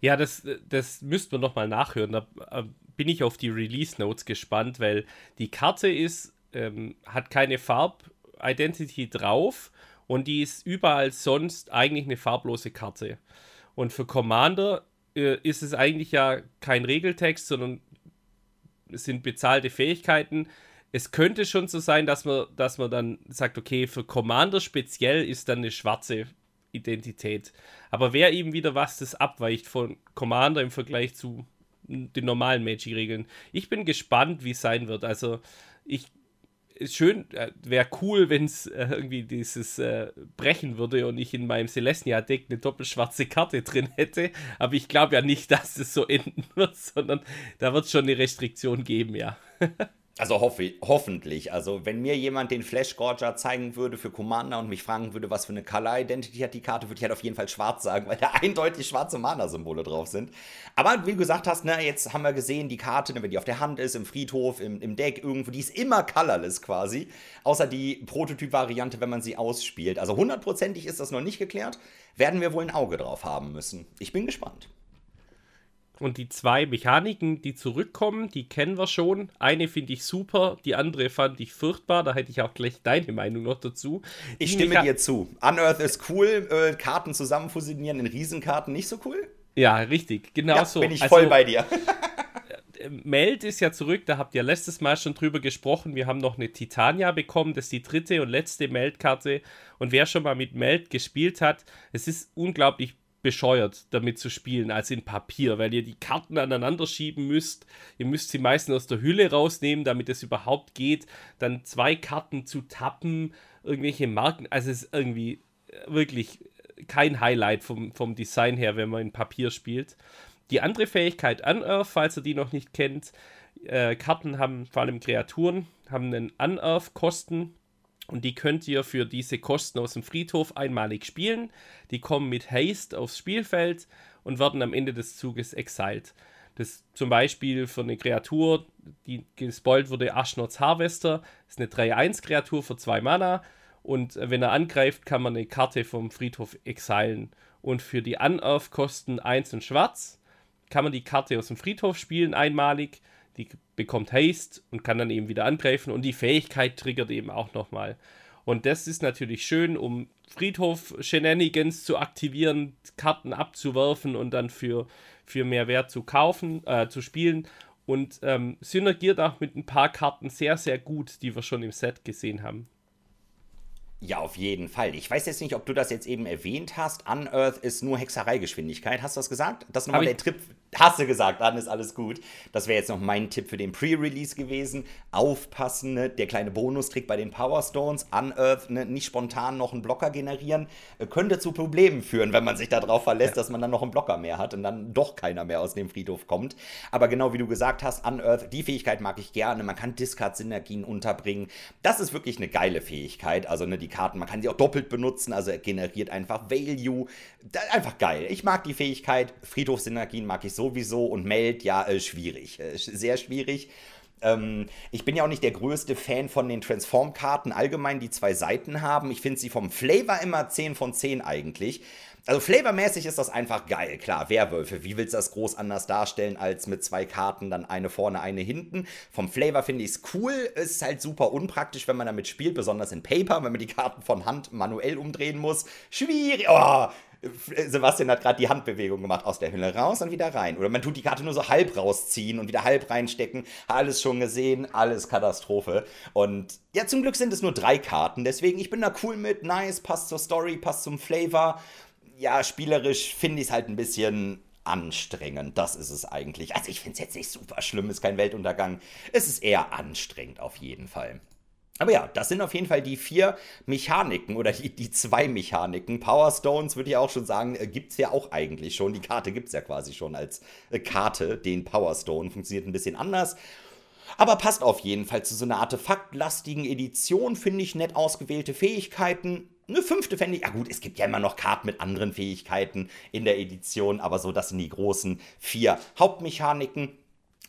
Ja, das, das müssten wir nochmal nachhören. Da äh, bin ich auf die Release Notes gespannt, weil die Karte ist, ähm, hat keine Farb-Identity drauf und die ist überall sonst eigentlich eine farblose Karte. Und für Commander äh, ist es eigentlich ja kein Regeltext, sondern es sind bezahlte Fähigkeiten. Es könnte schon so sein, dass man, dass man dann sagt, okay, für Commander speziell ist dann eine schwarze Identität. Aber wer eben wieder was, das abweicht von Commander im Vergleich zu den normalen Magic-Regeln. Ich bin gespannt, wie es sein wird. Also ich schön, äh, wäre cool, wenn es äh, irgendwie dieses äh, brechen würde und ich in meinem Celestia-Deck eine doppelschwarze Karte drin hätte. Aber ich glaube ja nicht, dass es so enden wird, sondern da wird es schon eine Restriktion geben, ja. Also hoffe, hoffentlich. Also wenn mir jemand den Flash Gorger zeigen würde für Commander und mich fragen würde, was für eine Color Identity hat die Karte, würde ich halt auf jeden Fall schwarz sagen, weil da eindeutig schwarze Mana-Symbole drauf sind. Aber wie du gesagt hast, ne, jetzt haben wir gesehen, die Karte, ne, wenn die auf der Hand ist, im Friedhof, im, im Deck, irgendwo, die ist immer colorless quasi. Außer die Prototyp-Variante, wenn man sie ausspielt. Also hundertprozentig ist das noch nicht geklärt. Werden wir wohl ein Auge drauf haben müssen. Ich bin gespannt. Und die zwei Mechaniken, die zurückkommen, die kennen wir schon. Eine finde ich super, die andere fand ich furchtbar. Da hätte ich auch gleich deine Meinung noch dazu. Die ich stimme Mecha dir zu. Unearth ist cool, äh, Karten zusammen fusionieren in Riesenkarten nicht so cool. Ja, richtig, genau ja, so. Bin ich voll also, bei dir. Äh, Meld ist ja zurück, da habt ihr letztes Mal schon drüber gesprochen. Wir haben noch eine Titania bekommen, das ist die dritte und letzte Meldkarte. Und wer schon mal mit Meld gespielt hat, es ist unglaublich bescheuert, damit zu spielen, als in Papier, weil ihr die Karten aneinander schieben müsst. Ihr müsst sie meistens aus der Hülle rausnehmen, damit es überhaupt geht. Dann zwei Karten zu tappen, irgendwelche Marken. Also es ist irgendwie äh, wirklich kein Highlight vom, vom Design her, wenn man in Papier spielt. Die andere Fähigkeit Unearth, falls ihr die noch nicht kennt, äh, Karten haben, vor allem Kreaturen, haben einen Unearth-Kosten und die könnt ihr für diese Kosten aus dem Friedhof einmalig spielen. Die kommen mit Haste aufs Spielfeld und werden am Ende des Zuges exiled. Das zum Beispiel für eine Kreatur, die gespoilt wurde, Ashnots Harvester, ist eine 3-1-Kreatur für 2 Mana. Und wenn er angreift, kann man eine Karte vom Friedhof exilen. Und für die Unearth-Kosten 1 und Schwarz kann man die Karte aus dem Friedhof spielen, einmalig. Die bekommt Haste und kann dann eben wieder angreifen. Und die Fähigkeit triggert eben auch nochmal. Und das ist natürlich schön, um Friedhof-Shenanigans zu aktivieren, Karten abzuwerfen und dann für für mehr Wert zu kaufen, äh, zu spielen und ähm, synergiert auch mit ein paar Karten sehr, sehr gut, die wir schon im Set gesehen haben. Ja, auf jeden Fall. Ich weiß jetzt nicht, ob du das jetzt eben erwähnt hast. Unearth ist nur Hexereigeschwindigkeit. Hast du das gesagt? Das ist nochmal der Trip, Hast du gesagt, dann ist alles gut. Das wäre jetzt noch mein Tipp für den Pre-Release gewesen. Aufpassen, ne? der kleine Bonustrick bei den Power Stones, Unearth, ne? nicht spontan noch einen Blocker generieren, äh, könnte zu Problemen führen, wenn man sich darauf verlässt, dass man dann noch einen Blocker mehr hat und dann doch keiner mehr aus dem Friedhof kommt. Aber genau wie du gesagt hast, Unearth, die Fähigkeit mag ich gerne. Man kann Discard-Synergien unterbringen. Das ist wirklich eine geile Fähigkeit. Also ne, die Karten, man kann sie auch doppelt benutzen, also er generiert einfach Value. einfach geil. Ich mag die Fähigkeit. Friedhof-Synergien mag ich so sowieso und Meld, ja, äh, schwierig. Äh, sehr schwierig. Ähm, ich bin ja auch nicht der größte Fan von den Transform-Karten allgemein, die zwei Seiten haben. Ich finde sie vom Flavor immer 10 von 10 eigentlich. Also flavormäßig ist das einfach geil. Klar, Werwölfe, wie willst du das groß anders darstellen als mit zwei Karten, dann eine vorne, eine hinten? Vom Flavor finde ich es cool. Ist halt super unpraktisch, wenn man damit spielt, besonders in Paper, wenn man die Karten von Hand manuell umdrehen muss. Schwierig. Oh, Sebastian hat gerade die Handbewegung gemacht, aus der Hülle raus und wieder rein. Oder man tut die Karte nur so halb rausziehen und wieder halb reinstecken. Alles schon gesehen, alles Katastrophe. Und ja, zum Glück sind es nur drei Karten, deswegen ich bin da cool mit. Nice, passt zur Story, passt zum Flavor. Ja, spielerisch finde ich es halt ein bisschen anstrengend. Das ist es eigentlich. Also ich finde es jetzt nicht super schlimm, ist kein Weltuntergang. Es ist eher anstrengend auf jeden Fall. Aber ja, das sind auf jeden Fall die vier Mechaniken oder die, die zwei Mechaniken. Power Stones würde ich auch schon sagen, äh, gibt es ja auch eigentlich schon. Die Karte gibt es ja quasi schon als äh, Karte. Den Power Stone funktioniert ein bisschen anders. Aber passt auf jeden Fall zu so einer artefaktlastigen Edition, finde ich nett ausgewählte Fähigkeiten. Eine fünfte fände ich, ja gut, es gibt ja immer noch Karten mit anderen Fähigkeiten in der Edition, aber so, das sind die großen vier Hauptmechaniken.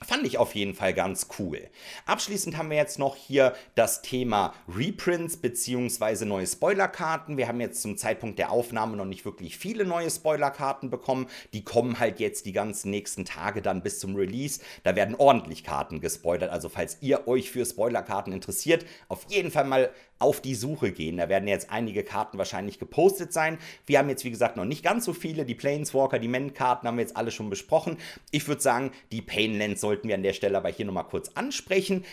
Fand ich auf jeden Fall ganz cool. Abschließend haben wir jetzt noch hier das Thema Reprints bzw. neue Spoilerkarten. Wir haben jetzt zum Zeitpunkt der Aufnahme noch nicht wirklich viele neue Spoilerkarten bekommen. Die kommen halt jetzt die ganzen nächsten Tage dann bis zum Release. Da werden ordentlich Karten gespoilert. Also falls ihr euch für Spoilerkarten interessiert, auf jeden Fall mal auf die Suche gehen. Da werden jetzt einige Karten wahrscheinlich gepostet sein. Wir haben jetzt, wie gesagt, noch nicht ganz so viele. Die Planeswalker, die Men-Karten haben wir jetzt alle schon besprochen. Ich würde sagen, die Painlands sollten wir an der Stelle aber hier nochmal kurz ansprechen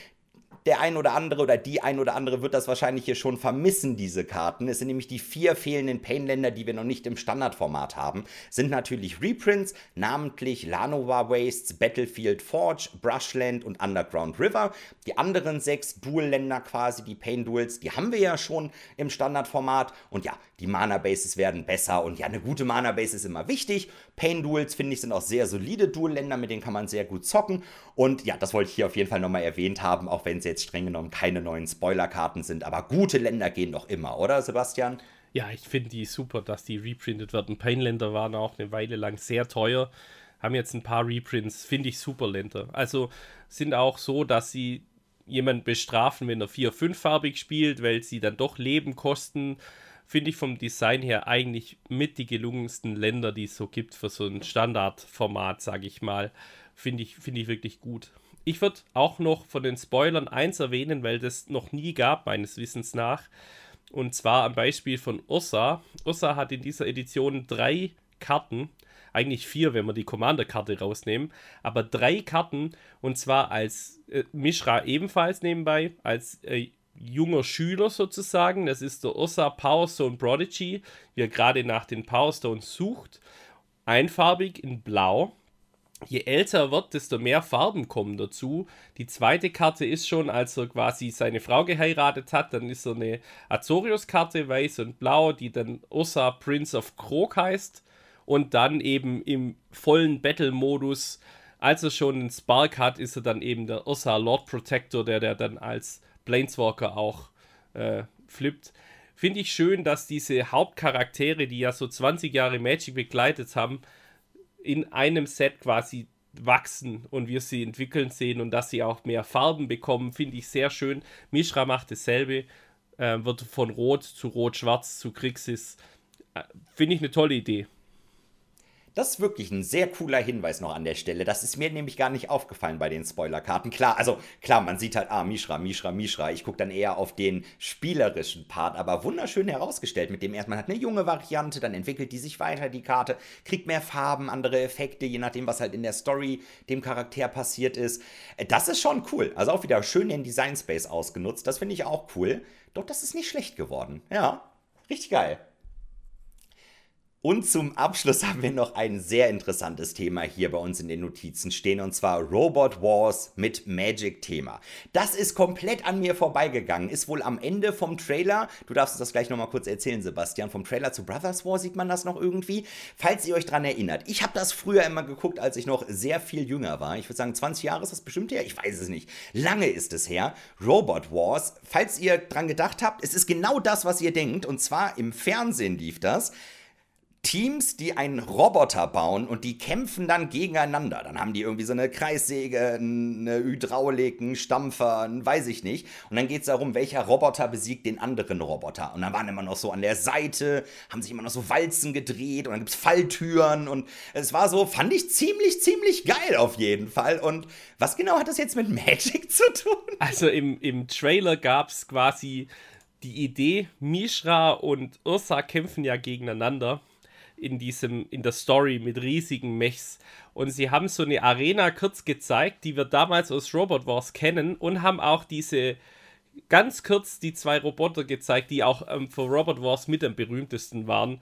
der ein oder andere oder die ein oder andere wird das wahrscheinlich hier schon vermissen, diese Karten. Es sind nämlich die vier fehlenden Painländer, die wir noch nicht im Standardformat haben. Sind natürlich Reprints, namentlich Lanovar Wastes, Battlefield Forge, Brushland und Underground River. Die anderen sechs Dual-Länder quasi, die Pain Duels, die haben wir ja schon im Standardformat. Und ja, die Mana-Bases werden besser und ja, eine gute Mana-Base ist immer wichtig. Pain Duels, finde ich, sind auch sehr solide Dual-Länder, mit denen kann man sehr gut zocken. Und ja, das wollte ich hier auf jeden Fall nochmal erwähnt haben, auch wenn es jetzt streng genommen keine neuen Spoilerkarten sind, aber gute Länder gehen doch immer, oder Sebastian? Ja, ich finde die super, dass die reprintet werden. Painländer waren auch eine Weile lang sehr teuer, haben jetzt ein paar Reprints, finde ich super Länder. Also sind auch so, dass sie jemanden bestrafen, wenn er vier, fünffarbig spielt, weil sie dann doch Leben kosten. Finde ich vom Design her eigentlich mit die gelungensten Länder, die es so gibt für so ein Standardformat, sage ich mal. Finde ich, find ich wirklich gut. Ich würde auch noch von den Spoilern eins erwähnen, weil das noch nie gab, meines Wissens nach. Und zwar am Beispiel von Ursa. Ursa hat in dieser Edition drei Karten, eigentlich vier, wenn wir die Commander-Karte rausnehmen, aber drei Karten und zwar als äh, Mishra ebenfalls nebenbei, als äh, junger Schüler sozusagen. Das ist der Ursa Powerstone Prodigy, wie er gerade nach den Powerstones sucht. Einfarbig in Blau je älter er wird, desto mehr Farben kommen dazu. Die zweite Karte ist schon, als er quasi seine Frau geheiratet hat, dann ist er eine Azorius-Karte, weiß und blau, die dann Ursa Prince of Krog heißt. Und dann eben im vollen Battle-Modus, als er schon einen Spark hat, ist er dann eben der Ursa Lord Protector, der, der dann als Planeswalker auch äh, flippt. Finde ich schön, dass diese Hauptcharaktere, die ja so 20 Jahre Magic begleitet haben, in einem Set quasi wachsen und wir sie entwickeln sehen und dass sie auch mehr Farben bekommen, finde ich sehr schön. Mishra macht dasselbe, äh, wird von Rot zu Rot-Schwarz zu Krixis. Äh, finde ich eine tolle Idee. Das ist wirklich ein sehr cooler Hinweis noch an der Stelle. Das ist mir nämlich gar nicht aufgefallen bei den Spoilerkarten. Klar, also klar, man sieht halt, ah, Mishra, Mishra, Mishra. Ich gucke dann eher auf den spielerischen Part, aber wunderschön herausgestellt mit dem erst, man hat eine junge Variante, dann entwickelt die sich weiter, die Karte, kriegt mehr Farben, andere Effekte, je nachdem, was halt in der Story dem Charakter passiert ist. Äh, das ist schon cool. Also auch wieder schön den Design Space ausgenutzt. Das finde ich auch cool. Doch das ist nicht schlecht geworden. Ja, richtig geil. Und zum Abschluss haben wir noch ein sehr interessantes Thema hier bei uns in den Notizen stehen, und zwar Robot Wars mit Magic-Thema. Das ist komplett an mir vorbeigegangen, ist wohl am Ende vom Trailer, du darfst uns das gleich nochmal kurz erzählen, Sebastian, vom Trailer zu Brothers War sieht man das noch irgendwie, falls ihr euch dran erinnert. Ich habe das früher immer geguckt, als ich noch sehr viel jünger war. Ich würde sagen, 20 Jahre ist das bestimmt her, ich weiß es nicht. Lange ist es her. Robot Wars, falls ihr dran gedacht habt, es ist genau das, was ihr denkt, und zwar im Fernsehen lief das. Teams, die einen Roboter bauen und die kämpfen dann gegeneinander. Dann haben die irgendwie so eine Kreissäge, eine Hydraulik, einen Stampfer, einen weiß ich nicht. Und dann geht es darum, welcher Roboter besiegt den anderen Roboter. Und dann waren immer noch so an der Seite, haben sich immer noch so Walzen gedreht und dann gibt es Falltüren und es war so, fand ich ziemlich, ziemlich geil auf jeden Fall. Und was genau hat das jetzt mit Magic zu tun? Also im, im Trailer gab es quasi die Idee, Mishra und Ursa kämpfen ja gegeneinander in diesem, in der Story mit riesigen Mechs. Und sie haben so eine Arena kurz gezeigt, die wir damals aus Robot Wars kennen und haben auch diese ganz kurz die zwei Roboter gezeigt, die auch ähm, für Robot Wars mit am berühmtesten waren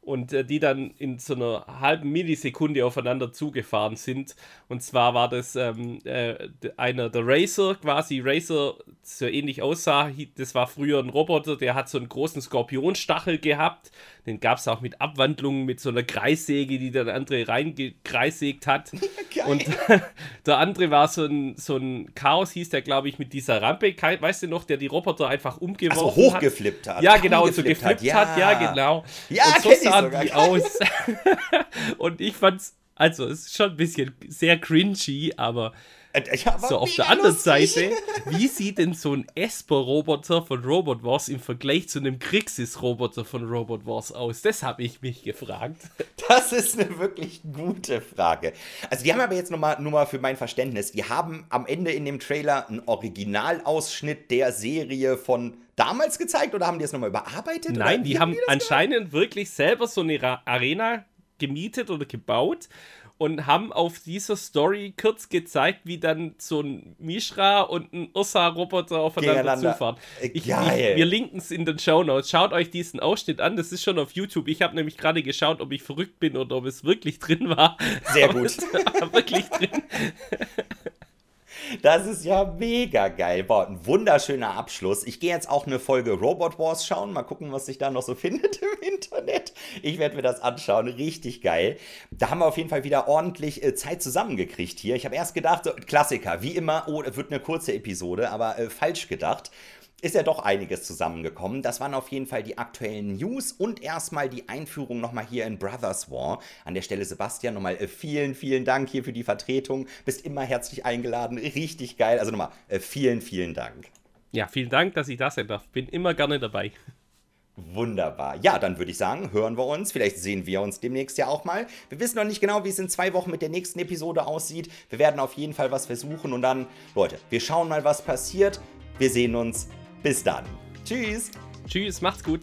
und äh, die dann in so einer halben Millisekunde aufeinander zugefahren sind. Und zwar war das ähm, äh, einer der Racer, quasi Racer, so ähnlich aussah. Das war früher ein Roboter, der hat so einen großen Skorpionstachel gehabt. Den gab es auch mit Abwandlungen, mit so einer Kreissäge, die der andere reingekreissägt hat. und der andere war so ein, so ein Chaos, hieß der, glaube ich, mit dieser Rampe, weißt du noch, der die Roboter einfach umgeworfen Ach so, hochgeflippt hat. hat. Ja, genau, so geflippt hat, ja. hat, ja, genau. Ja, und so sahen die aus. und ich fand's, also, es ist schon ein bisschen sehr cringy, aber so, auf der anderen lustig. Seite, wie sieht denn so ein Esper-Roboter von Robot Wars im Vergleich zu einem Crixis-Roboter von Robot Wars aus? Das habe ich mich gefragt. Das ist eine wirklich gute Frage. Also, die haben aber jetzt nochmal, nur mal für mein Verständnis, die haben am Ende in dem Trailer einen Originalausschnitt der Serie von damals gezeigt oder haben die es nochmal überarbeitet? Nein, die haben, die anscheinend gemacht? wirklich selber so eine Arena gemietet oder gebaut und haben auf dieser Story kurz gezeigt, wie dann so ein Mishra und ein Ursa-Roboter aufeinander zufahren. Ich, ich, wir linken es in den Show Notes. Schaut euch diesen Ausschnitt an, das ist schon auf YouTube. Ich habe nämlich gerade geschaut, ob ich verrückt bin oder ob es wirklich drin war. Sehr gut. wirklich drin. Das ist ja mega geil. Boah, ein wunderschöner Abschluss. Ich gehe jetzt auch eine Folge Robot Wars schauen. Mal gucken, was sich da noch so findet im Internet. Ich werde mir das anschauen. Richtig geil. Da haben wir auf jeden Fall wieder ordentlich äh, Zeit zusammengekriegt hier. Ich habe erst gedacht, so, Klassiker, wie immer, oh, wird eine kurze Episode, aber äh, falsch gedacht ist ja doch einiges zusammengekommen. Das waren auf jeden Fall die aktuellen News und erstmal die Einführung nochmal hier in Brothers War. An der Stelle, Sebastian, nochmal äh, vielen, vielen Dank hier für die Vertretung. Bist immer herzlich eingeladen. Richtig geil. Also nochmal äh, vielen, vielen Dank. Ja, vielen Dank, dass ich da sein darf. Bin immer gerne dabei. Wunderbar. Ja, dann würde ich sagen, hören wir uns. Vielleicht sehen wir uns demnächst ja auch mal. Wir wissen noch nicht genau, wie es in zwei Wochen mit der nächsten Episode aussieht. Wir werden auf jeden Fall was versuchen und dann, Leute, wir schauen mal, was passiert. Wir sehen uns. Bis dann. Tschüss. Tschüss, macht's gut.